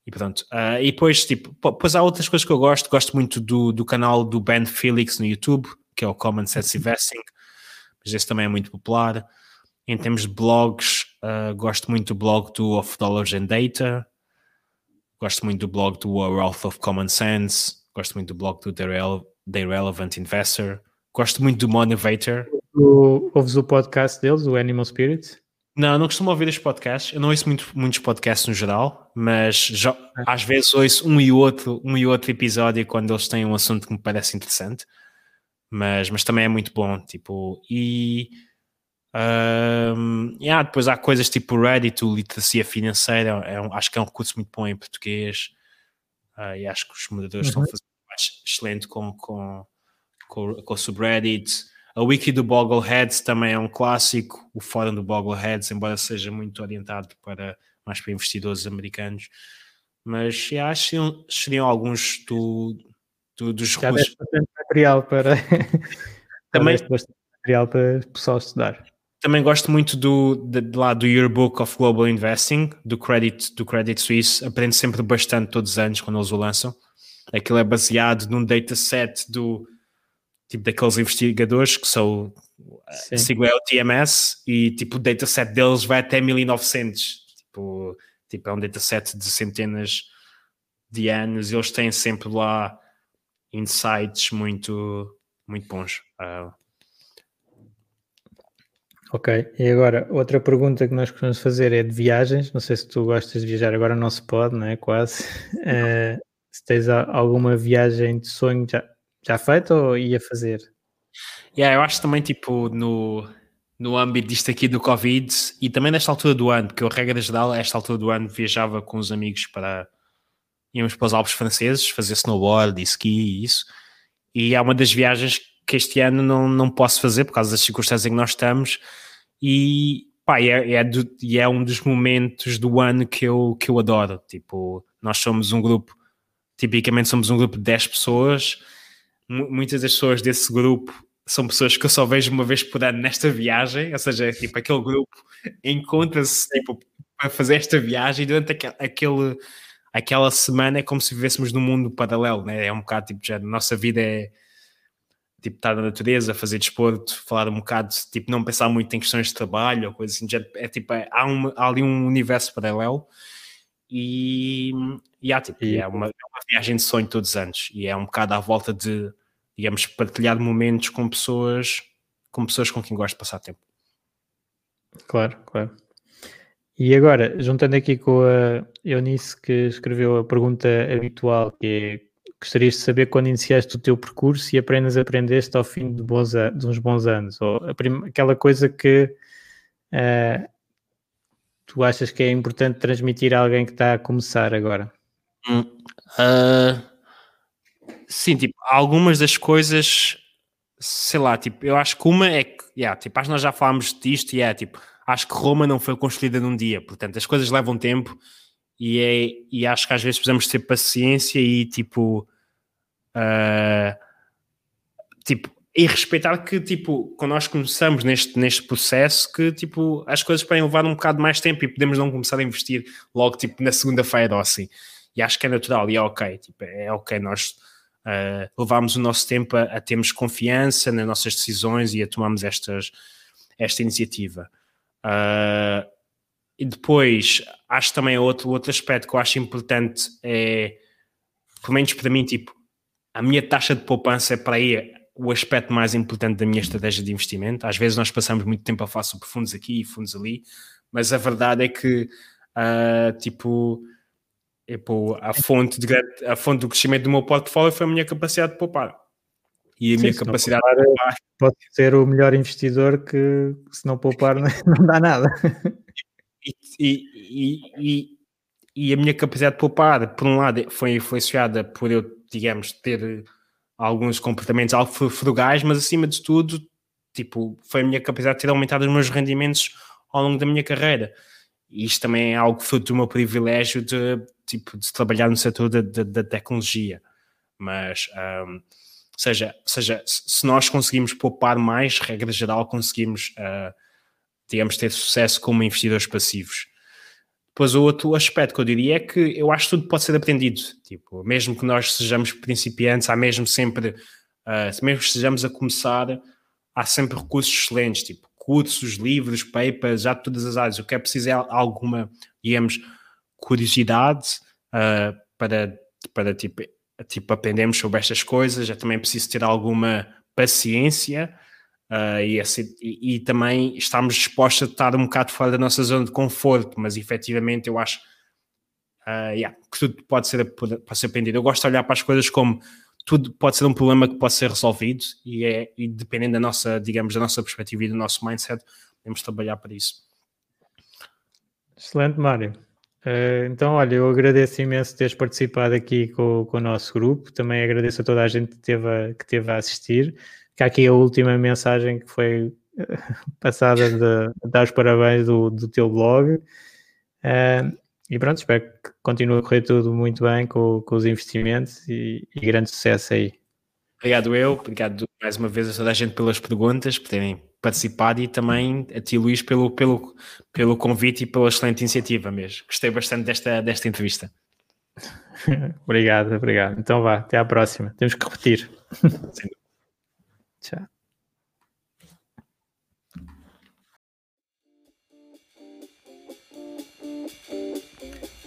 E pronto. Uh, e depois, tipo, depois há outras coisas que eu gosto. Gosto muito do, do canal do Ben Felix no YouTube, que é o Common Sense Investing. Mas esse também é muito popular. Em termos de blogs, uh, gosto muito do blog do Of Dollars and Data. Gosto muito do blog do Wealth of Common Sense. Gosto muito do blog do The, Rele The Relevant Investor. Gosto muito do Motivator. ouves o podcast deles, o Animal Spirits? Não, não costumo ouvir os podcasts. Eu não ouço muito, muitos podcasts no geral, mas já, às vezes ouço um e outro, um e outro episódio quando eles têm um assunto que me parece interessante. Mas, mas também é muito bom, tipo, e um, yeah, depois há coisas tipo Reddit, o literacia financeira, é um, acho que é um recurso muito bom em português. Uh, e acho que os moderadores uhum. estão a fazer excelente com, com, com, com o subreddit. A wiki do Boggleheads também é um clássico. O fórum do Boggleheads, embora seja muito orientado para mais para investidores americanos. Mas acho que seriam alguns do, do, dos Já russos. material para. também material para o pessoal estudar. Também gosto muito do, de, de lá do Yearbook of Global Investing, do Credit, do Credit Suisse. Aprendo sempre bastante todos os anos quando eles o lançam. Aquilo é baseado num dataset do tipo daqueles investigadores que são sigo é o TMS e tipo o dataset deles vai até 1900 tipo, tipo é um dataset de centenas de anos e eles têm sempre lá insights muito muito bons uh, Ok, e agora outra pergunta que nós costumamos fazer é de viagens. Não sei se tu gostas de viajar, agora não se pode, não é? Quase. Uh, se tens alguma viagem de sonho já, já feita ou ia fazer? Yeah, eu acho também, tipo, no, no âmbito disto aqui do Covid e também nesta altura do ano, porque eu, regra geral, esta altura do ano viajava com os amigos para. íamos para os Alpes franceses fazer snowboard e ski e isso. E é uma das viagens que este ano não, não posso fazer por causa das circunstâncias em que nós estamos. E pá, é, é, do, é um dos momentos do ano que eu, que eu adoro. Tipo, nós somos um grupo, tipicamente somos um grupo de 10 pessoas. muitas das pessoas desse grupo são pessoas que eu só vejo uma vez por ano nesta viagem, ou seja, tipo, aquele grupo encontra-se tipo, para fazer esta viagem e durante aquele, aquela semana. É como se vivêssemos num mundo paralelo, né? é um bocado tipo, já a nossa vida é tipo, estar na natureza, fazer desporto, falar um bocado, tipo, não pensar muito em questões de trabalho ou coisa assim, já, é tipo, é, há, um, há ali um universo paralelo. E, e, há, tipo, e... é, uma, é uma viagem de sonho todos os anos e é um bocado à volta de, digamos, partilhar momentos com pessoas com pessoas com quem gosto de passar tempo. Claro, claro. E agora, juntando aqui com a Eunice que escreveu a pergunta habitual, que é gostarias de saber quando iniciaste o teu percurso e apenas aprendeste ao fim de, bons, de uns bons anos, ou aquela coisa que uh, tu achas que é importante transmitir a alguém que está a começar agora? Uh, sim, tipo, algumas das coisas, sei lá, tipo, eu acho que uma é que, yeah, tipo, acho que nós já falámos disto e é tipo, acho que Roma não foi construída num dia, portanto, as coisas levam tempo e, é, e acho que às vezes precisamos ter paciência e tipo, uh, tipo, e respeitar que tipo, quando nós começamos neste, neste processo, que tipo, as coisas podem levar um bocado mais tempo e podemos não começar a investir logo tipo na segunda-feira ou assim. E acho que é natural e é ok, tipo, é ok nós uh, o nosso tempo a, a termos confiança nas nossas decisões e a tomarmos estas, esta iniciativa. Uh, e depois, acho também outro, outro aspecto que eu acho importante é, pelo menos para mim, tipo, a minha taxa de poupança é para aí o aspecto mais importante da minha estratégia de investimento. Às vezes nós passamos muito tempo a falar sobre fundos aqui e fundos ali, mas a verdade é que, uh, tipo, tipo a, fonte de, a fonte do crescimento do meu portfólio foi a minha capacidade de poupar. E a Sim, minha capacidade poupar, de poupar. Pode ser o melhor investidor que, se não poupar, não dá nada e, e, e, e, a minha capacidade de poupar, por um lado, foi influenciada por eu, digamos, ter alguns comportamentos algo frugais, mas acima de tudo, tipo, foi a minha capacidade de ter aumentado os meus rendimentos ao longo da minha carreira. E isto também é algo fruto do meu privilégio de, tipo, de trabalhar no setor da, tecnologia. Mas, um, seja, seja, se nós conseguimos poupar mais, regra geral, conseguimos uh, digamos, ter sucesso como investidores passivos. Depois o outro aspecto que eu diria é que eu acho que tudo pode ser aprendido. Tipo, mesmo que nós sejamos principiantes, há mesmo sempre, uh, mesmo que a começar, há sempre recursos excelentes, tipo cursos, livros, papers, já de todas as áreas. O que é preciso é alguma, digamos, curiosidade uh, para, para tipo, tipo, aprendermos sobre estas coisas. É também preciso ter alguma paciência Uh, e, e, e, também estamos dispostos a estar um bocado fora da nossa zona de conforto, mas efetivamente eu acho uh, yeah, que tudo pode ser, pode ser aprendido. Eu gosto de olhar para as coisas como tudo pode ser um problema que pode ser resolvido e, é, e dependendo da nossa, digamos, da nossa perspectiva e do nosso mindset, podemos trabalhar para isso. Excelente, Mário. Uh, então, olha, eu agradeço imenso teres participado aqui com, com o nosso grupo. Também agradeço a toda a gente que teve a, que teve a assistir. fica aqui a última mensagem que foi passada de dar os parabéns do, do teu blog. Uh, e pronto, espero que continue a correr tudo muito bem com, com os investimentos e, e grande sucesso aí. Obrigado eu, obrigado mais uma vez a toda a gente pelas perguntas, por terem participado e também a ti, Luís, pelo, pelo, pelo convite e pela excelente iniciativa mesmo. Gostei bastante desta, desta entrevista. obrigado, obrigado. Então vá, até à próxima. Temos que repetir. Tchau.